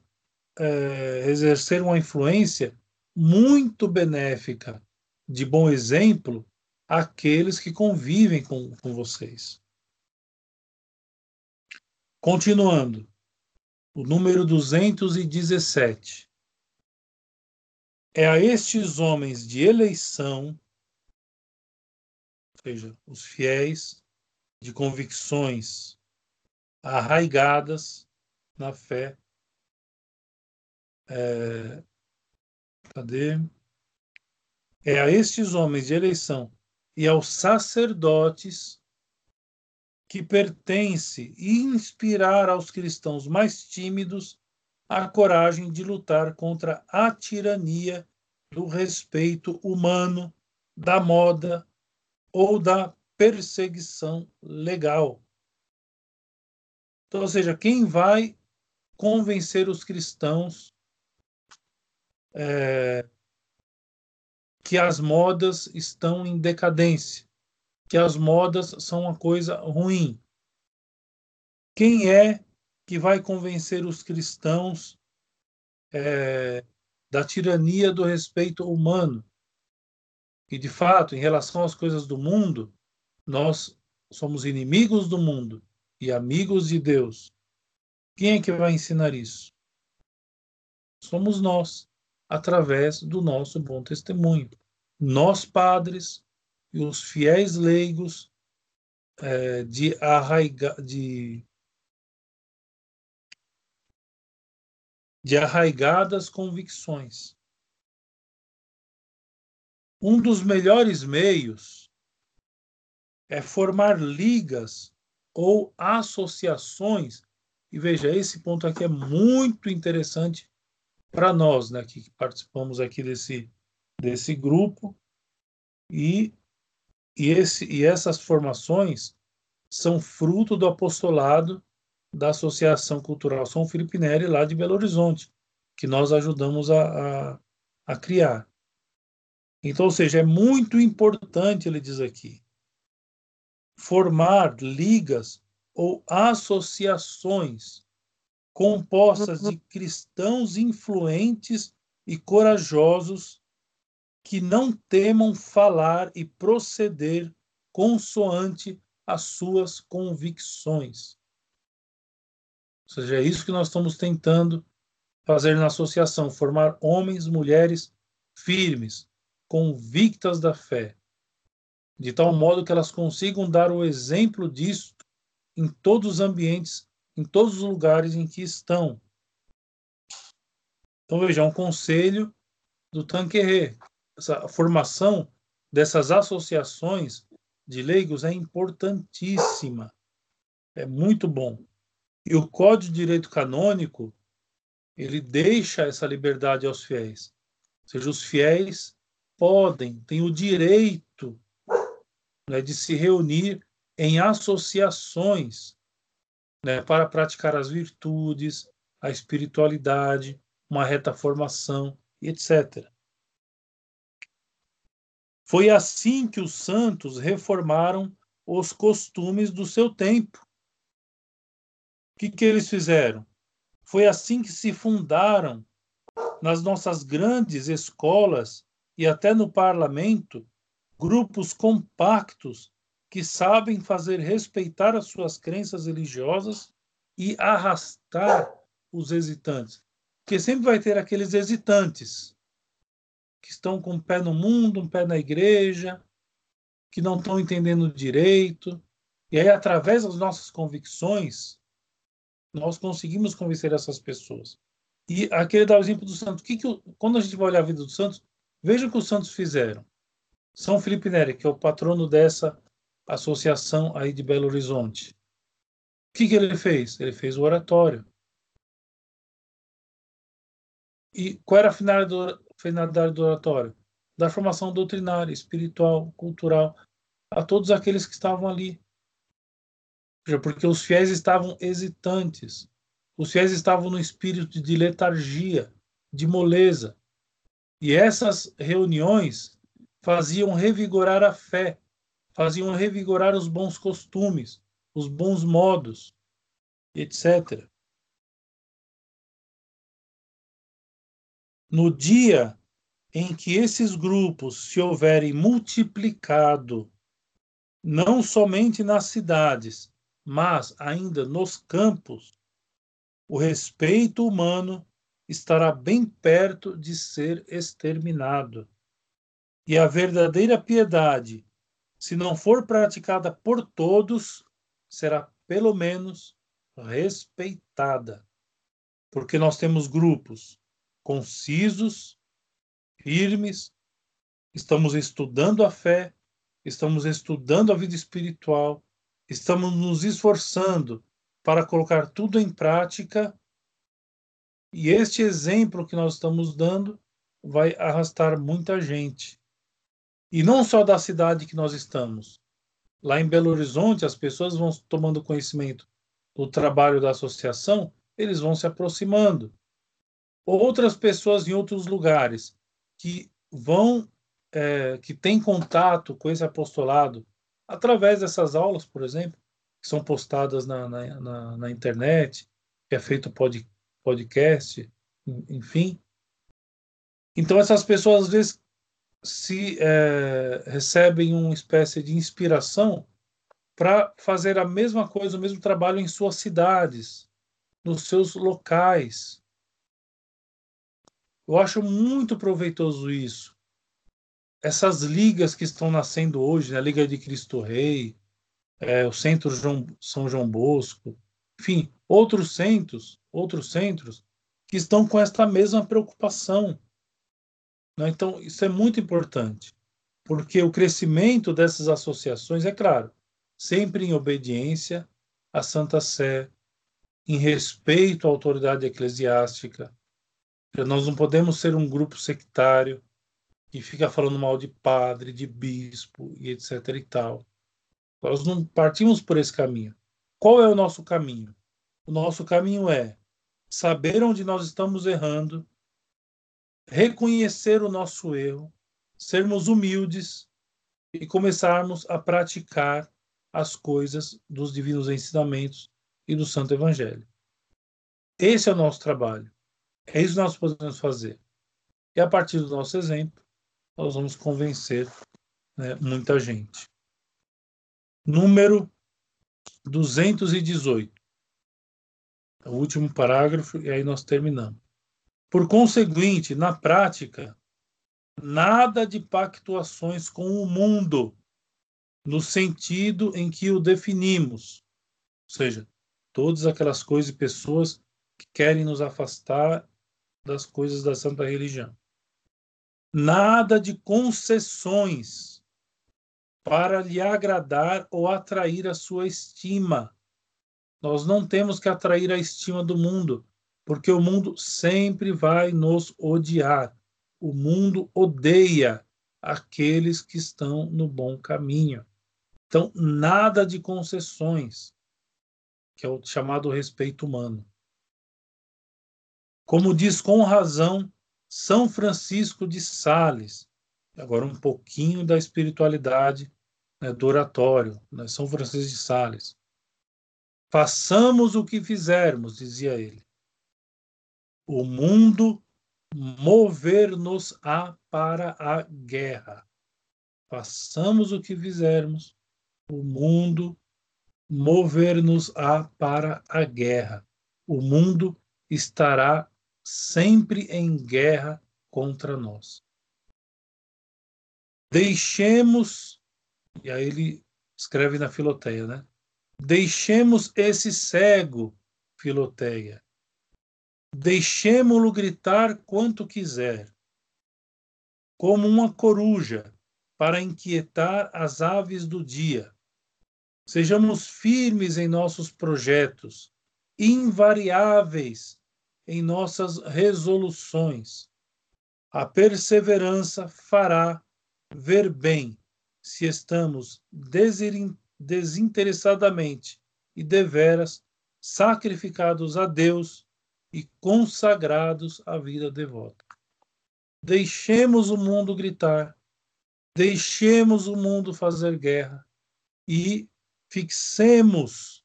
[SPEAKER 1] é, exercer uma influência muito benéfica, de bom exemplo, àqueles que convivem com, com vocês. Continuando, o número 217. É a estes homens de eleição, ou seja, os fiéis de convicções arraigadas na fé. É, cadê? É a estes homens de eleição e aos sacerdotes que pertence inspirar aos cristãos mais tímidos a coragem de lutar contra a tirania do respeito humano, da moda ou da perseguição legal. Então, ou seja, quem vai convencer os cristãos é, que as modas estão em decadência, que as modas são uma coisa ruim? Quem é que vai convencer os cristãos é, da tirania do respeito humano. E, de fato, em relação às coisas do mundo, nós somos inimigos do mundo e amigos de Deus. Quem é que vai ensinar isso? somos nós, através do nosso bom testemunho. Nós, padres, e os fiéis leigos é, de, arraiga, de, de arraigadas convicções. Um dos melhores meios é formar ligas ou associações. E veja, esse ponto aqui é muito interessante para nós, né, que participamos aqui desse, desse grupo. E, e, esse, e essas formações são fruto do apostolado da Associação Cultural São Felipe Neri, lá de Belo Horizonte, que nós ajudamos a, a, a criar. Então, ou seja, é muito importante, ele diz aqui, formar ligas ou associações compostas de cristãos influentes e corajosos que não temam falar e proceder consoante as suas convicções. Ou seja, é isso que nós estamos tentando fazer na associação, formar homens, mulheres firmes, convictas da fé, de tal modo que elas consigam dar o exemplo disso em todos os ambientes, em todos os lugares em que estão. Então, veja, um conselho do Tanquerê. Essa formação dessas associações de leigos é importantíssima. É muito bom. E o Código de Direito Canônico, ele deixa essa liberdade aos fiéis. Ou seja, os fiéis podem, têm o direito né, de se reunir em associações né, para praticar as virtudes, a espiritualidade, uma reta formação, etc. Foi assim que os santos reformaram os costumes do seu tempo. O que, que eles fizeram? Foi assim que se fundaram nas nossas grandes escolas e até no parlamento, grupos compactos que sabem fazer respeitar as suas crenças religiosas e arrastar os hesitantes. Porque sempre vai ter aqueles hesitantes que estão com um pé no mundo, um pé na igreja, que não estão entendendo direito. E aí, através das nossas convicções, nós conseguimos convencer essas pessoas. E aquele dá o exemplo do santo. Que que, quando a gente vai olhar a vida dos santos, Veja o que os santos fizeram. São Felipe Neri, que é o patrono dessa associação aí de Belo Horizonte. O que, que ele fez? Ele fez o oratório. E qual era a finalidade do oratório? Da formação doutrinária, espiritual, cultural, a todos aqueles que estavam ali. Porque os fiéis estavam hesitantes. Os fiéis estavam no espírito de letargia, de moleza. E essas reuniões faziam revigorar a fé, faziam revigorar os bons costumes, os bons modos, etc. No dia em que esses grupos se houverem multiplicado, não somente nas cidades, mas ainda nos campos, o respeito humano estará bem perto de ser exterminado. E a verdadeira piedade, se não for praticada por todos, será pelo menos respeitada. Porque nós temos grupos concisos, firmes, estamos estudando a fé, estamos estudando a vida espiritual, estamos nos esforçando para colocar tudo em prática e este exemplo que nós estamos dando vai arrastar muita gente. E não só da cidade que nós estamos. Lá em Belo Horizonte, as pessoas vão tomando conhecimento do trabalho da associação, eles vão se aproximando. Outras pessoas em outros lugares que vão, é, que têm contato com esse apostolado através dessas aulas, por exemplo, que são postadas na, na, na, na internet, que é feito podcast podcast, enfim. Então essas pessoas às vezes se é, recebem uma espécie de inspiração para fazer a mesma coisa, o mesmo trabalho em suas cidades, nos seus locais. Eu acho muito proveitoso isso. Essas ligas que estão nascendo hoje, né? a Liga de Cristo Rei, é, o Centro João, São João Bosco, enfim, outros centros, outros centros que estão com esta mesma preocupação. Né? Então, isso é muito importante, porque o crescimento dessas associações, é claro, sempre em obediência à Santa Sé, em respeito à autoridade eclesiástica. Nós não podemos ser um grupo sectário que fica falando mal de padre, de bispo e etc e tal. Nós não partimos por esse caminho. Qual é o nosso caminho? O nosso caminho é saber onde nós estamos errando, reconhecer o nosso erro, sermos humildes e começarmos a praticar as coisas dos divinos ensinamentos e do Santo Evangelho. Esse é o nosso trabalho. É isso que nós podemos fazer. E a partir do nosso exemplo, nós vamos convencer né, muita gente. Número 218. É o último parágrafo, e aí nós terminamos. Por conseguinte, na prática, nada de pactuações com o mundo, no sentido em que o definimos. Ou seja, todas aquelas coisas e pessoas que querem nos afastar das coisas da santa religião. Nada de concessões para lhe agradar ou atrair a sua estima. Nós não temos que atrair a estima do mundo, porque o mundo sempre vai nos odiar. O mundo odeia aqueles que estão no bom caminho. Então, nada de concessões que é o chamado respeito humano. Como diz com razão São Francisco de Sales, agora um pouquinho da espiritualidade né, do oratório, né, São Francisco de Sales. Façamos o que fizermos, dizia ele. O mundo mover-nos-á para a guerra. Façamos o que fizermos, o mundo mover-nos-á para a guerra. O mundo estará sempre em guerra contra nós. Deixemos, e aí ele escreve na Filoteia, né? Deixemos esse cego, Filoteia. Deixemo-lo gritar quanto quiser, como uma coruja, para inquietar as aves do dia. Sejamos firmes em nossos projetos, invariáveis em nossas resoluções. A perseverança fará ver bem se estamos desinteressadamente e deveras sacrificados a Deus e consagrados à vida devota. Deixemos o mundo gritar, deixemos o mundo fazer guerra e fixemos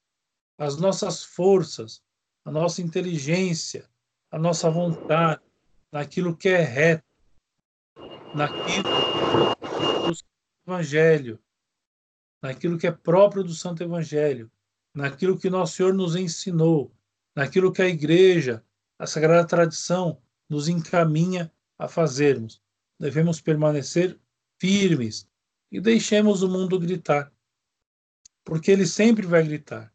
[SPEAKER 1] as nossas forças, a nossa inteligência, a nossa vontade naquilo que é reto, naquilo do Evangelho, naquilo que é próprio do Santo Evangelho, naquilo que nosso Senhor nos ensinou, naquilo que a Igreja, a Sagrada Tradição, nos encaminha a fazermos. Devemos permanecer firmes e deixemos o mundo gritar porque ele sempre vai gritar.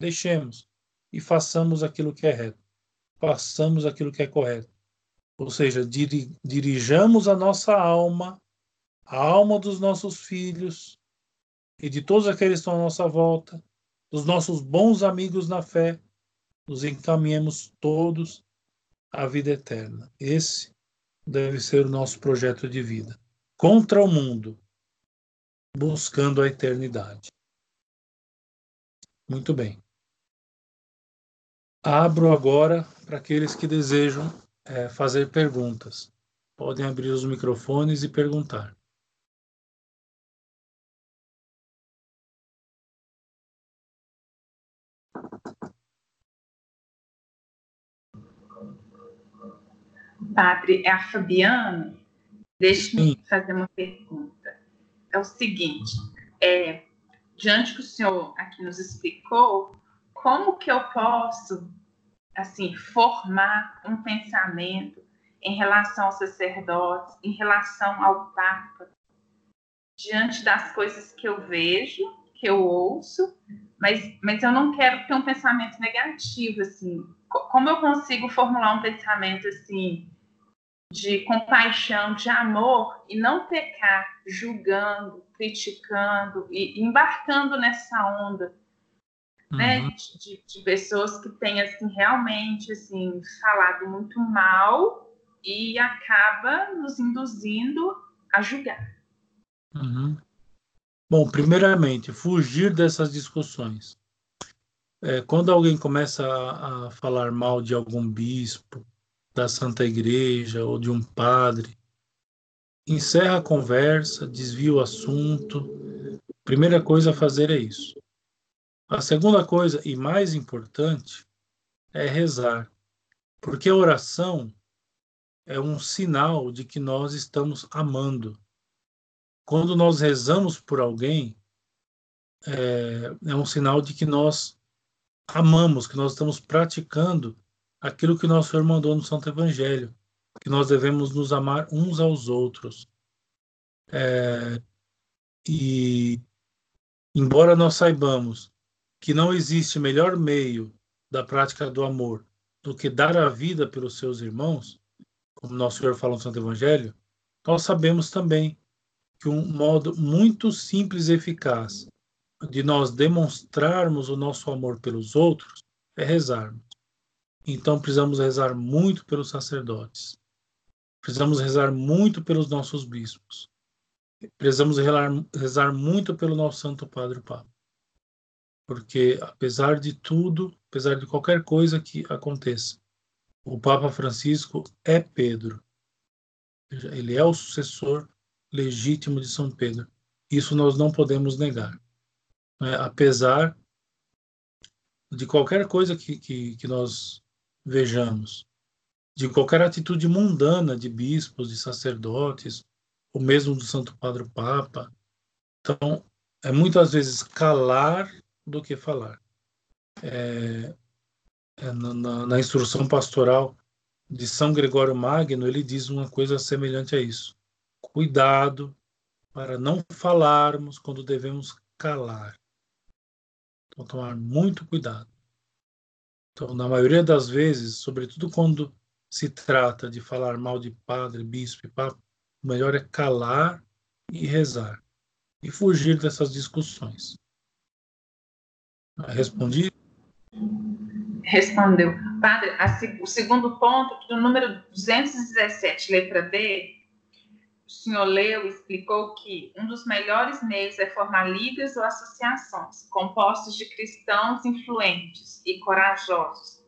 [SPEAKER 1] Deixemos e façamos aquilo que é reto, façamos aquilo que é correto. Ou seja, diri dirijamos a nossa alma, a alma dos nossos filhos e de todos aqueles que estão à nossa volta, dos nossos bons amigos na fé, nos encaminhemos todos à vida eterna. Esse deve ser o nosso projeto de vida. Contra o mundo, buscando a eternidade. Muito bem. Abro agora para aqueles que desejam é, fazer perguntas. Podem abrir os microfones e perguntar.
[SPEAKER 2] Padre, é a Fabiana. Deixe-me fazer uma pergunta. É o seguinte, é, diante que o senhor aqui nos explicou, como que eu posso assim formar um pensamento em relação aos sacerdotes, em relação ao Papa, diante das coisas que eu vejo, que eu ouço, mas, mas eu não quero ter um pensamento negativo, assim. Como eu consigo formular um pensamento, assim, de compaixão, de amor, e não pecar julgando, criticando e embarcando nessa onda, né, uhum. né, de, de, pessoas que têm, assim, realmente, assim, falado muito mal e acaba nos induzindo a julgar.
[SPEAKER 1] Uhum. Bom, primeiramente, fugir dessas discussões. É, quando alguém começa a, a, falar mal de algum bispo, da Santa Igreja ou de um padre, encerra a conversa, desvia o assunto. Primeira coisa a fazer é isso. A segunda coisa, e mais importante, é rezar. Porque a oração é um sinal de que nós estamos amando quando nós rezamos por alguém, é, é, um sinal de que nós amamos, que nós estamos praticando aquilo que nosso Senhor mandou no Santo Evangelho, que nós devemos nos amar uns aos outros. É, e, embora nós saibamos que não existe melhor meio da prática do amor do que dar a vida pelos seus irmãos, como nosso Senhor fala no Santo Evangelho, nós sabemos também que um modo muito simples e eficaz de nós demonstrarmos o nosso amor pelos outros é rezarmos. Então precisamos rezar muito pelos sacerdotes. Precisamos rezar muito pelos nossos bispos. Precisamos rezar, muito pelo nosso Santo Padre Papa. Porque apesar de tudo, apesar de qualquer coisa que aconteça, o Papa Francisco é Pedro. Ele é o sucessor legítimo de São Pedro. Isso nós não podemos negar. Né? Apesar de qualquer coisa que, que, que nós vejamos, de qualquer atitude mundana de bispos, de sacerdotes, ou mesmo do Santo Padre Papa. Então, é muitas vezes calar do que falar. É, é na, na, instrução pastoral de São Gregório Magno, ele diz uma coisa semelhante a isso cuidado para não falarmos quando devemos calar. Então, tomar muito cuidado. Então, na maioria das vezes, sobretudo quando se trata de falar mal de padre, bispo e papa, o melhor é calar e rezar e fugir dessas discussões. Respondi?
[SPEAKER 2] Respondeu. Padre, a, o segundo ponto, do número 217, letra B, o senhor leu explicou que um dos melhores meios é formar ligas ou associações compostos de cristãos influentes e corajosos,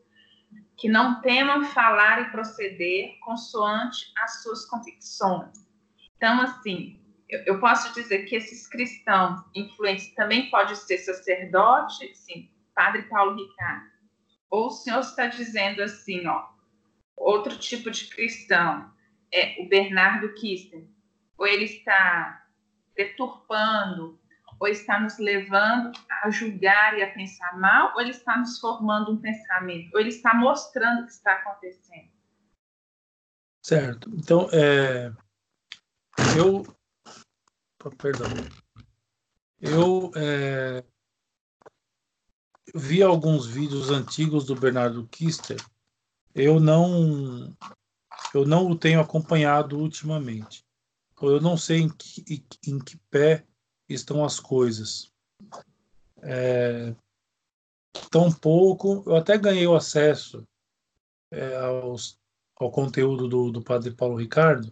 [SPEAKER 2] que não temam falar e proceder consoante as suas convicções. Então, assim, eu, eu posso dizer que esses cristãos influentes também pode ser sacerdote, sim, Padre Paulo Ricardo. Ou o senhor está dizendo assim, ó, outro tipo de cristão, é o Bernardo Kister, ou ele está deturpando, ou está nos levando a julgar e a pensar mal, ou ele está nos formando um pensamento, ou ele está mostrando o que está acontecendo.
[SPEAKER 1] Certo. Então, é, eu. Perdão. Eu é, vi alguns vídeos antigos do Bernardo Kister. Eu não eu não o tenho acompanhado ultimamente. Eu não sei em que, em que pé estão as coisas. É, tão pouco, eu até ganhei o acesso é, aos, ao conteúdo do, do Padre Paulo Ricardo,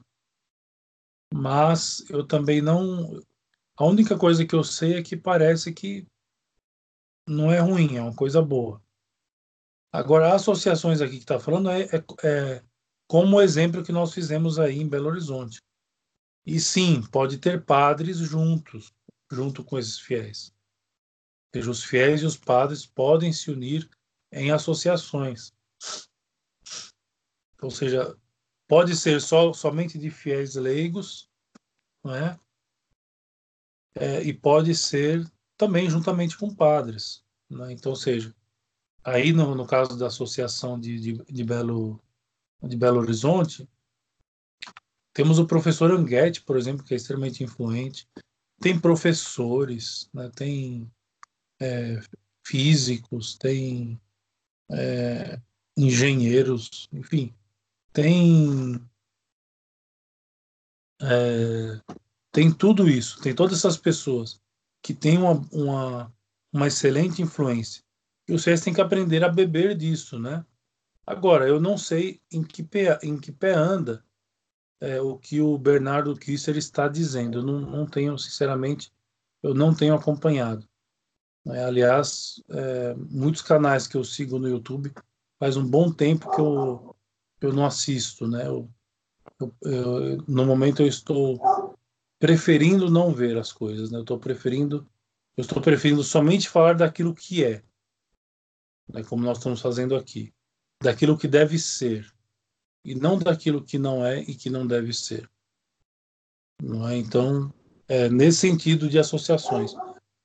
[SPEAKER 1] mas eu também não. A única coisa que eu sei é que parece que não é ruim, é uma coisa boa. Agora, as associações aqui que está falando é, é, é como o exemplo que nós fizemos aí em Belo Horizonte. E sim, pode ter padres juntos, junto com esses fiéis. Ou seja, os fiéis e os padres podem se unir em associações. Ou seja, pode ser só, somente de fiéis leigos, não é? é e pode ser também juntamente com padres. Né? Então, ou seja, aí no, no caso da associação de, de, de Belo de Belo Horizonte, Temos o professor Anguete, por exemplo, que é extremamente influente. Tem professores, né? tem é, físicos, tem é, engenheiros, enfim, tem é, tem tudo isso, tem todas essas pessoas que têm uma, uma, uma excelente influência. E vocês têm que aprender a beber disso, né? Agora, eu não sei em que pé, em que pé anda é, o que o Bernardo Kisser está dizendo. Eu não, não tenho, sinceramente, eu não tenho acompanhado. É, aliás, é, muitos canais que eu sigo no YouTube faz um bom tempo que eu, eu não assisto, né? Eu, eu, eu, no momento eu estou preferindo não ver as coisas, né? Eu estou preferindo, eu estou preferindo somente falar daquilo que é, né? como nós estamos fazendo aqui, daquilo que deve ser e não daquilo que não é e que não deve ser. Não é? Então, é nesse sentido de associações,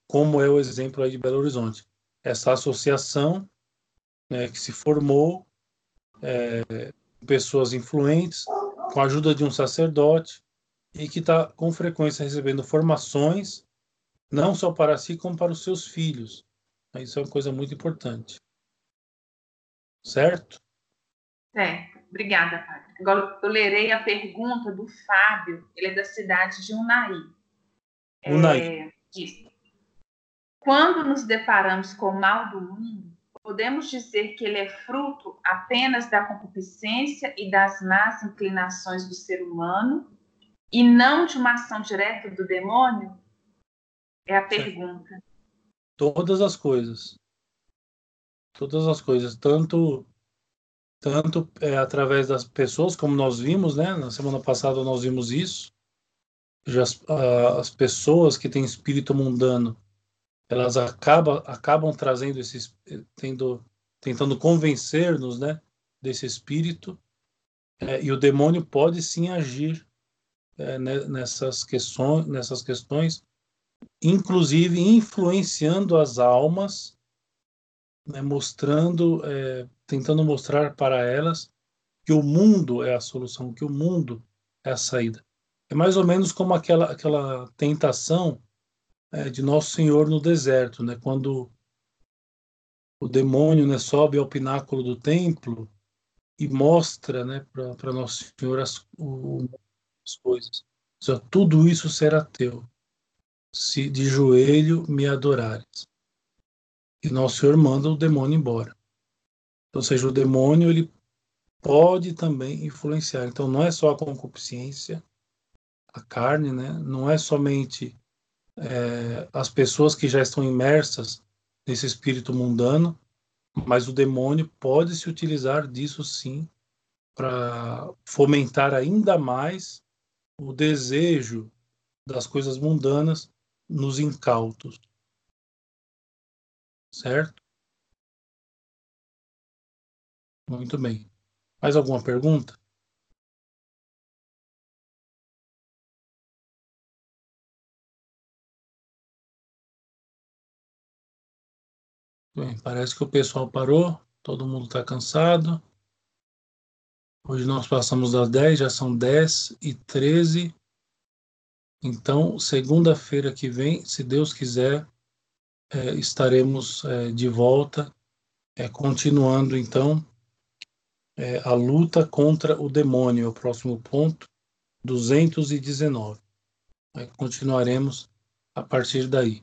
[SPEAKER 1] como é o exemplo aí de Belo Horizonte, essa associação né, que se formou é, pessoas influentes com a ajuda de um sacerdote e que está com frequência recebendo formações, não só para si, como para os seus filhos. Isso é uma coisa muito importante. Certo?
[SPEAKER 2] Certo. Obrigada, Padre. Agora eu lerei a pergunta do Fábio, ele é da cidade de Unai.
[SPEAKER 1] Unai. É,
[SPEAKER 2] diz, Quando nos deparamos com o mal do mundo, podemos dizer que ele é fruto apenas da concupiscência e das más inclinações do ser humano e não de uma ação direta do demônio? É a pergunta.
[SPEAKER 1] Todas as coisas. Todas as coisas, tanto tanto é, através das pessoas, como nós vimos, né? Na semana passada nós vimos isso. Já as, as pessoas que têm espírito mundano, elas acabam, acabam trazendo esses, tendo, tentando convencer-nos, né? Desse espírito. É, e o demônio pode sim agir é, nessas questões, nessas questões, inclusive influenciando as almas, né, mostrando, é, tentando mostrar para elas que o mundo é a solução, que o mundo é a saída. É mais ou menos como aquela aquela tentação é, de Nosso Senhor no deserto, né, quando o demônio né, sobe ao pináculo do templo e mostra né, para Nosso Senhor as, o, as coisas. Seja, tudo isso será teu, se de joelho me adorares. E Nosso Senhor manda o demônio embora. Ou seja, o demônio ele pode também influenciar. Então não é só a concupiscência, a carne, né? Não é somente é, as pessoas que já estão imersas nesse espírito mundano, mas o demônio pode se utilizar disso sim para fomentar ainda mais o desejo das coisas mundanas nos incautos. Certo? Muito bem. Mais alguma pergunta? Bem, parece que o pessoal parou, todo mundo está cansado. Hoje nós passamos das 10, já são 10 e 13. Então, segunda-feira que vem, se Deus quiser, é, estaremos é, de volta, é, continuando então é, a luta contra o demônio, é o próximo ponto, 219. continuaremos a partir daí.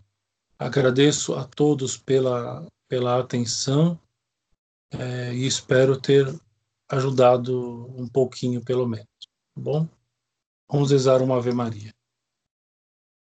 [SPEAKER 1] Agradeço a todos pela, pela atenção é, e espero ter ajudado um pouquinho, pelo menos. Tá bom? Vamos rezar uma Ave Maria.